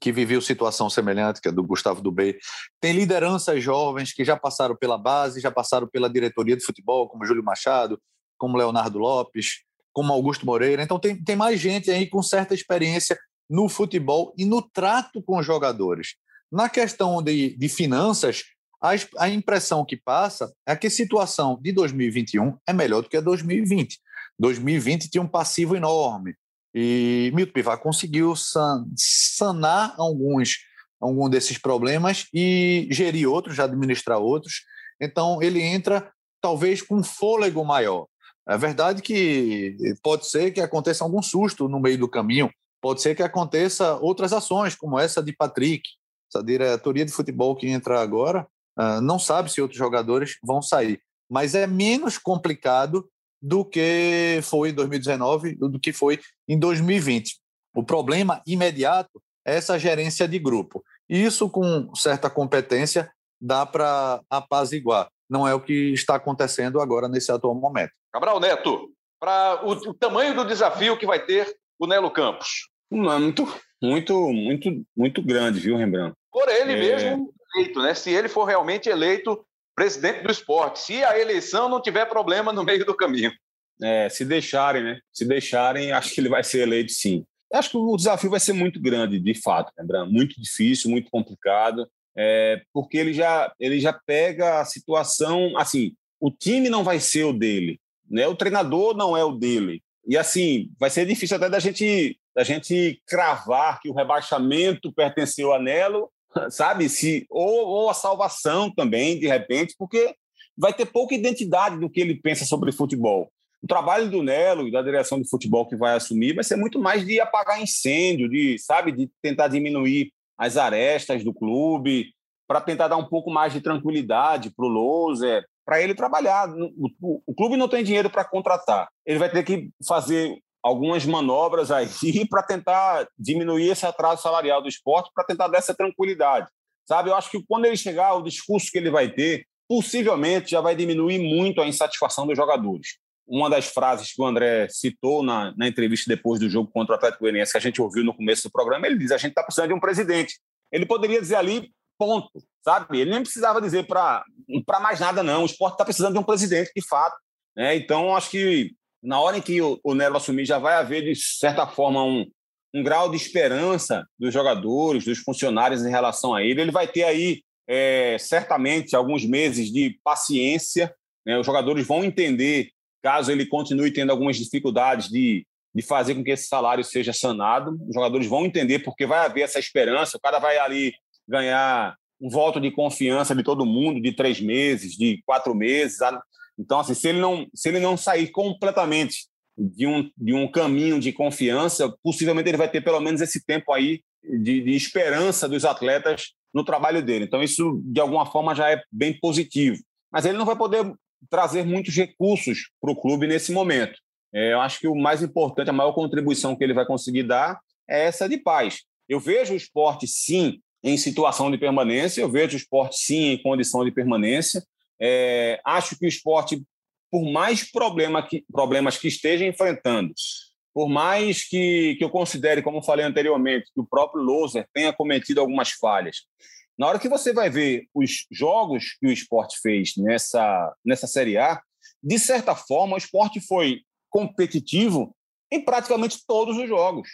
que viveu situação semelhante, que é do Gustavo Dubé. Tem lideranças jovens que já passaram pela base, já passaram pela diretoria de futebol, como Júlio Machado, como Leonardo Lopes, como Augusto Moreira. Então, tem, tem mais gente aí com certa experiência no futebol e no trato com os jogadores. Na questão de, de finanças, a, a impressão que passa é que a situação de 2021 é melhor do que a 2020. 2020 tinha um passivo enorme. E Milton Pivar conseguiu sanar alguns, algum desses problemas e gerir outros, administrar outros. Então, ele entra talvez com um fôlego maior. É verdade que pode ser que aconteça algum susto no meio do caminho, pode ser que aconteça outras ações, como essa de Patrick, essa diretoria de futebol que entra agora, ah, não sabe se outros jogadores vão sair. Mas é menos complicado do que foi em 2019, do que foi em 2020. O problema imediato é essa gerência de grupo. E isso, com certa competência, dá para apaziguar. Não é o que está acontecendo agora nesse atual momento. Cabral Neto, para o, o, tamanho do desafio que vai ter o Nelo Campos. Não, é muito, muito, muito, muito grande, viu, Rembrandt? Por ele é... mesmo eleito, né? Se ele for realmente eleito presidente do esporte, se a eleição não tiver problema no meio do caminho. É, se deixarem, né? Se deixarem, acho que ele vai ser eleito sim. Acho que o desafio vai ser muito grande, de fato, lembrando, muito difícil, muito complicado, é, porque ele já, ele já pega a situação, assim, o time não vai ser o dele, né? O treinador não é o dele. E assim, vai ser difícil até da gente, da gente cravar que o rebaixamento pertenceu a Nelo, sabe? Se, ou, ou a salvação também, de repente, porque vai ter pouca identidade do que ele pensa sobre futebol. O trabalho do Nelo e da direção de futebol que vai assumir vai ser muito mais de apagar incêndio, de, sabe, de tentar diminuir as arestas do clube, para tentar dar um pouco mais de tranquilidade para o Loser, para ele trabalhar. O, o, clube não tem dinheiro para contratar. Ele vai ter que fazer algumas manobras aí para tentar diminuir esse atraso salarial do esporte, para tentar dar essa tranquilidade. Sabe, eu acho que quando ele chegar, o discurso que ele vai ter, possivelmente já vai diminuir muito a insatisfação dos jogadores uma das frases que o André citou na, na entrevista depois do jogo contra o Atlético Goianiense, que a gente ouviu no começo do programa, ele diz: a gente está precisando de um presidente. Ele poderia dizer ali, ponto, sabe? Ele nem precisava dizer para mais nada, não. O esporte está precisando de um presidente, de fato. Né? Então, acho que na hora em que o, o Nelo assumir, já vai haver, de certa forma, um, um grau de esperança dos jogadores, dos funcionários em relação a ele. Ele vai ter aí, é, certamente, alguns meses de paciência. Né? Os jogadores vão entender caso ele continue tendo algumas dificuldades de, de fazer com que esse salário seja sanado, os jogadores vão entender porque vai haver essa esperança, o cara vai ali ganhar um voto de confiança de todo mundo de três meses, de quatro meses. Então, assim, se ele não, se ele não sair completamente de um, de um caminho de confiança, possivelmente ele vai ter pelo menos esse tempo aí de, de esperança dos atletas no trabalho dele. Então, isso, de alguma forma, já é bem positivo. Mas ele não vai poder trazer muitos recursos para o clube nesse momento. É, eu acho que o mais importante, a maior contribuição que ele vai conseguir dar é essa de paz. Eu vejo o esporte, sim, em situação de permanência, eu vejo o esporte, sim, em condição de permanência. É, acho que o esporte, por mais problema que, problemas que esteja enfrentando, por mais que, que eu considere, como falei anteriormente, que o próprio Loser tenha cometido algumas falhas, na hora que você vai ver os jogos que o esporte fez nessa, nessa Série A, de certa forma, o esporte foi competitivo em praticamente todos os jogos.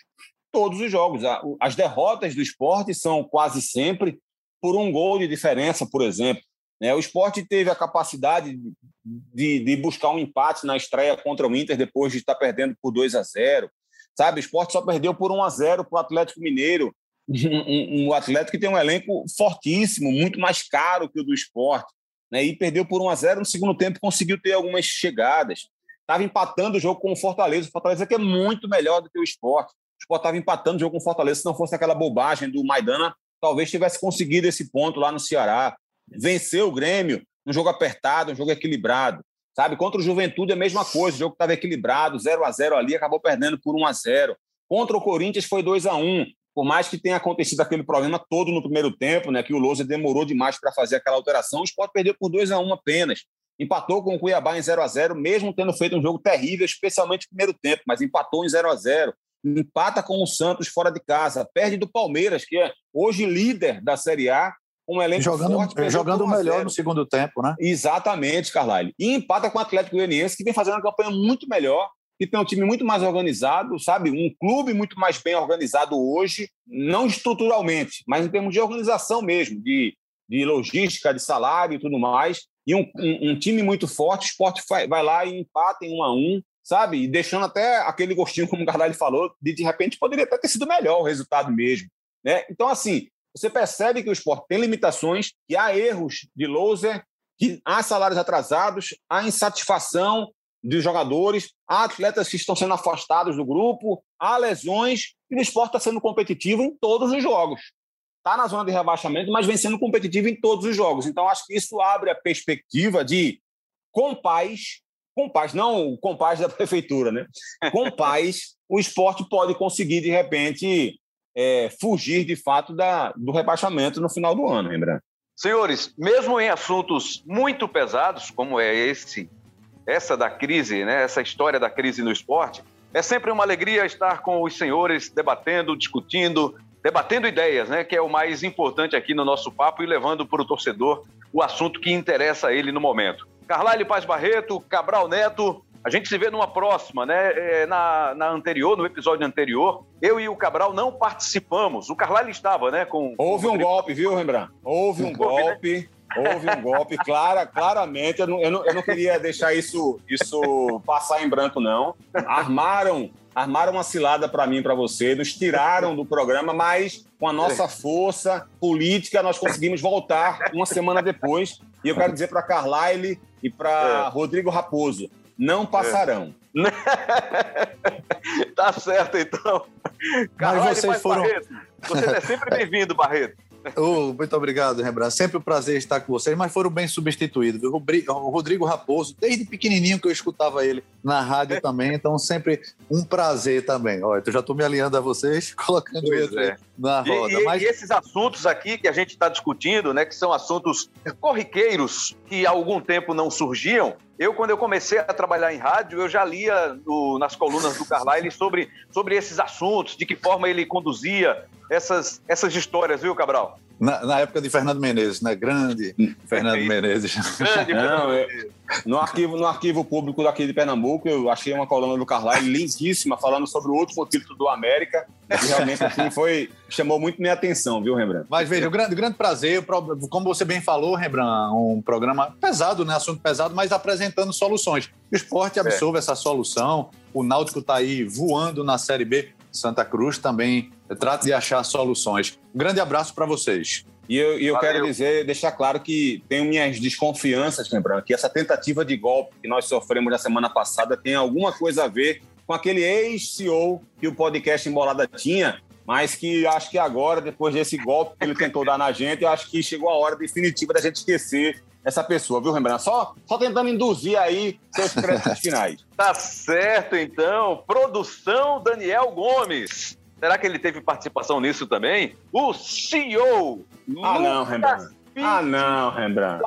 Todos os jogos. As derrotas do esporte são quase sempre por um gol de diferença, por exemplo. Né? O esporte teve a capacidade de, de buscar um empate na estreia contra o Inter depois de estar perdendo por 2 a 0. Sabe, o esporte só perdeu por 1 a 0 para o Atlético Mineiro um, um, Atlético que tem um elenco fortíssimo, muito mais caro que o do esporte, né? e perdeu por 1 a 0 no segundo tempo, conseguiu ter algumas chegadas. Estava empatando o jogo com o Fortaleza. O Fortaleza que é muito melhor do que o esporte. O esporte estava empatando o jogo com o Fortaleza. Se não fosse aquela bobagem do Maidana, talvez tivesse conseguido esse ponto lá no Ceará. Venceu o Grêmio um jogo apertado, um jogo equilibrado. Sabe, contra o Juventude é a mesma coisa, o jogo estava equilibrado, 0 a 0 ali, acabou perdendo por 1 a 0 Contra o Corinthians foi 2 a 1 por mais que tenha acontecido aquele problema todo no primeiro tempo, né, que o Lousa demorou demais para fazer aquela alteração, o Sport perdeu por 2 a 1 apenas. Empatou com o Cuiabá em 0 a 0 mesmo tendo feito um jogo terrível, especialmente no primeiro tempo, mas empatou em 0 a 0 Empata com o Santos fora de casa, perde do Palmeiras, que é hoje líder da Série A, um elenco jogando, forte. Jogando melhor no segundo tempo, né? Exatamente, Carlyle. E empata com o Atlético Goianiense, que vem fazendo uma campanha muito melhor que tem um time muito mais organizado, sabe? Um clube muito mais bem organizado hoje, não estruturalmente, mas em termos de organização mesmo, de, de logística, de salário e tudo mais. E um, um, um time muito forte, o esporte vai, lá e empata em um a um, sabe? E deixando até aquele gostinho, como o Carvalho falou, de de repente poderia até ter sido melhor o resultado mesmo. Né? Então, assim, você percebe que o esporte tem limitações, que há erros de loser, que há salários atrasados, há insatisfação dos jogadores, há atletas que estão sendo afastados do grupo, há lesões, e o esporte está sendo competitivo em todos os jogos. Está na zona de rebaixamento, mas vem sendo competitivo em todos os jogos. Então, acho que isso abre a perspectiva de, com paz, com paz, não com paz da prefeitura, né? Com paz, o esporte pode conseguir, de repente, é, fugir de fato da, do rebaixamento no final do ano, lembrando. Senhores, mesmo em assuntos muito pesados, como é esse, essa da crise, né, essa história da crise no esporte, é sempre uma alegria estar com os senhores debatendo, discutindo, debatendo ideias, né, que é o mais importante aqui no nosso papo e levando para o torcedor o assunto que interessa a ele no momento. Carlyle Paz Barreto, Cabral Neto, a gente se vê numa próxima, né? É, na, na, anterior, no episódio anterior, eu e o Cabral não participamos. O Carlyle estava, né? Com, Houve um golpe, viu, Rembrandt? Houve um golpe. Houve um golpe, clara, claramente. Eu não, eu, não, eu não queria deixar isso, isso passar em branco, não. Armaram armaram uma cilada para mim, para você, nos tiraram do programa, mas com a nossa força política nós conseguimos voltar uma semana depois. E eu quero dizer para Carlyle e para é. Rodrigo Raposo, não passarão. É. tá certo, então. Carlyle, Mas vocês foram... Barreto, você é sempre bem-vindo, Barreto. Oh, muito obrigado, Rembrandt. Sempre um prazer estar com vocês, mas foram bem substituídos. O Rodrigo Raposo, desde pequenininho que eu escutava ele na rádio também, então sempre um prazer também. Olha, eu já estou me alinhando a vocês, colocando pois ele é. na roda. E, mas... e, esses assuntos aqui que a gente está discutindo, né, que são assuntos corriqueiros que há algum tempo não surgiam, eu, quando eu comecei a trabalhar em rádio, eu já lia no, nas colunas do Carlyle sobre, sobre esses assuntos, de que forma ele conduzia essas, essas histórias, viu, Cabral? Na, na época de Fernando Menezes, né? Grande Fernando Menezes. Grande Não, eu, no, arquivo, no arquivo público daqui de Pernambuco, eu achei uma coluna do Carlyle lindíssima, falando sobre o último título do América. E realmente, assim, foi, chamou muito minha atenção, viu, Rembrandt? Mas veja, o grande, grande prazer, como você bem falou, Rembrandt, um programa pesado, né? Assunto pesado, mas apresentando soluções. O esporte absorve é. essa solução, o Náutico está aí voando na Série B. Santa Cruz também trata de achar soluções. Um grande abraço para vocês. E eu, e eu quero dizer, deixar claro que tenho minhas desconfianças, lembrando, que essa tentativa de golpe que nós sofremos na semana passada tem alguma coisa a ver com aquele ex-CEO que o podcast Embolada tinha, mas que acho que agora, depois desse golpe que ele tentou dar na gente, eu acho que chegou a hora definitiva da gente esquecer essa pessoa, viu, Rembrandt? Só, só tentando induzir aí seus créditos finais. Tá certo, então. Produção Daniel Gomes. Será que ele teve participação nisso também? O CEO. Ah, não, Rembrandt. Ah, não, Rembrandt.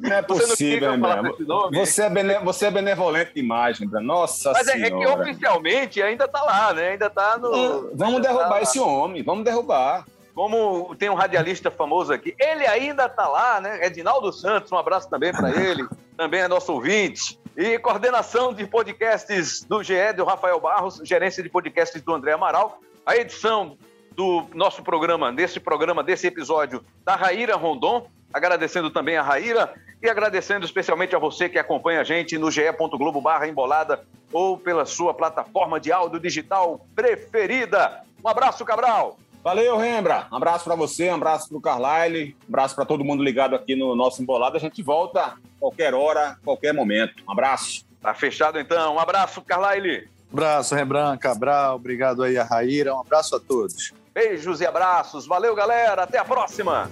Não é possível, Rembrandt. Você é, bene... você é benevolente demais, Rembrandt. Nossa Mas senhora. é, que oficialmente ainda tá lá, né? Ainda tá no. Ah, vamos derrubar tá esse homem, vamos derrubar. Como tem um radialista famoso aqui, ele ainda tá lá, né? Edinaldo Santos, um abraço também para ele, também é nosso ouvinte. E coordenação de podcasts do GE, do Rafael Barros, gerência de podcasts do André Amaral. A edição do nosso programa, desse programa, desse episódio, da Raíra Rondon. Agradecendo também a Raíra e agradecendo especialmente a você que acompanha a gente no ge.globo barra embolada ou pela sua plataforma de áudio digital preferida. Um abraço, Cabral! Valeu, Rembra. Um abraço para você, um abraço para o Carlyle, um abraço para todo mundo ligado aqui no nosso Embolado. A gente volta qualquer hora, qualquer momento. Um abraço. Tá fechado então. Um abraço, Carlyle. Um abraço, Rembrandt, Cabral. Obrigado aí a Raíra. Um abraço a todos. Beijos e abraços. Valeu, galera. Até a próxima.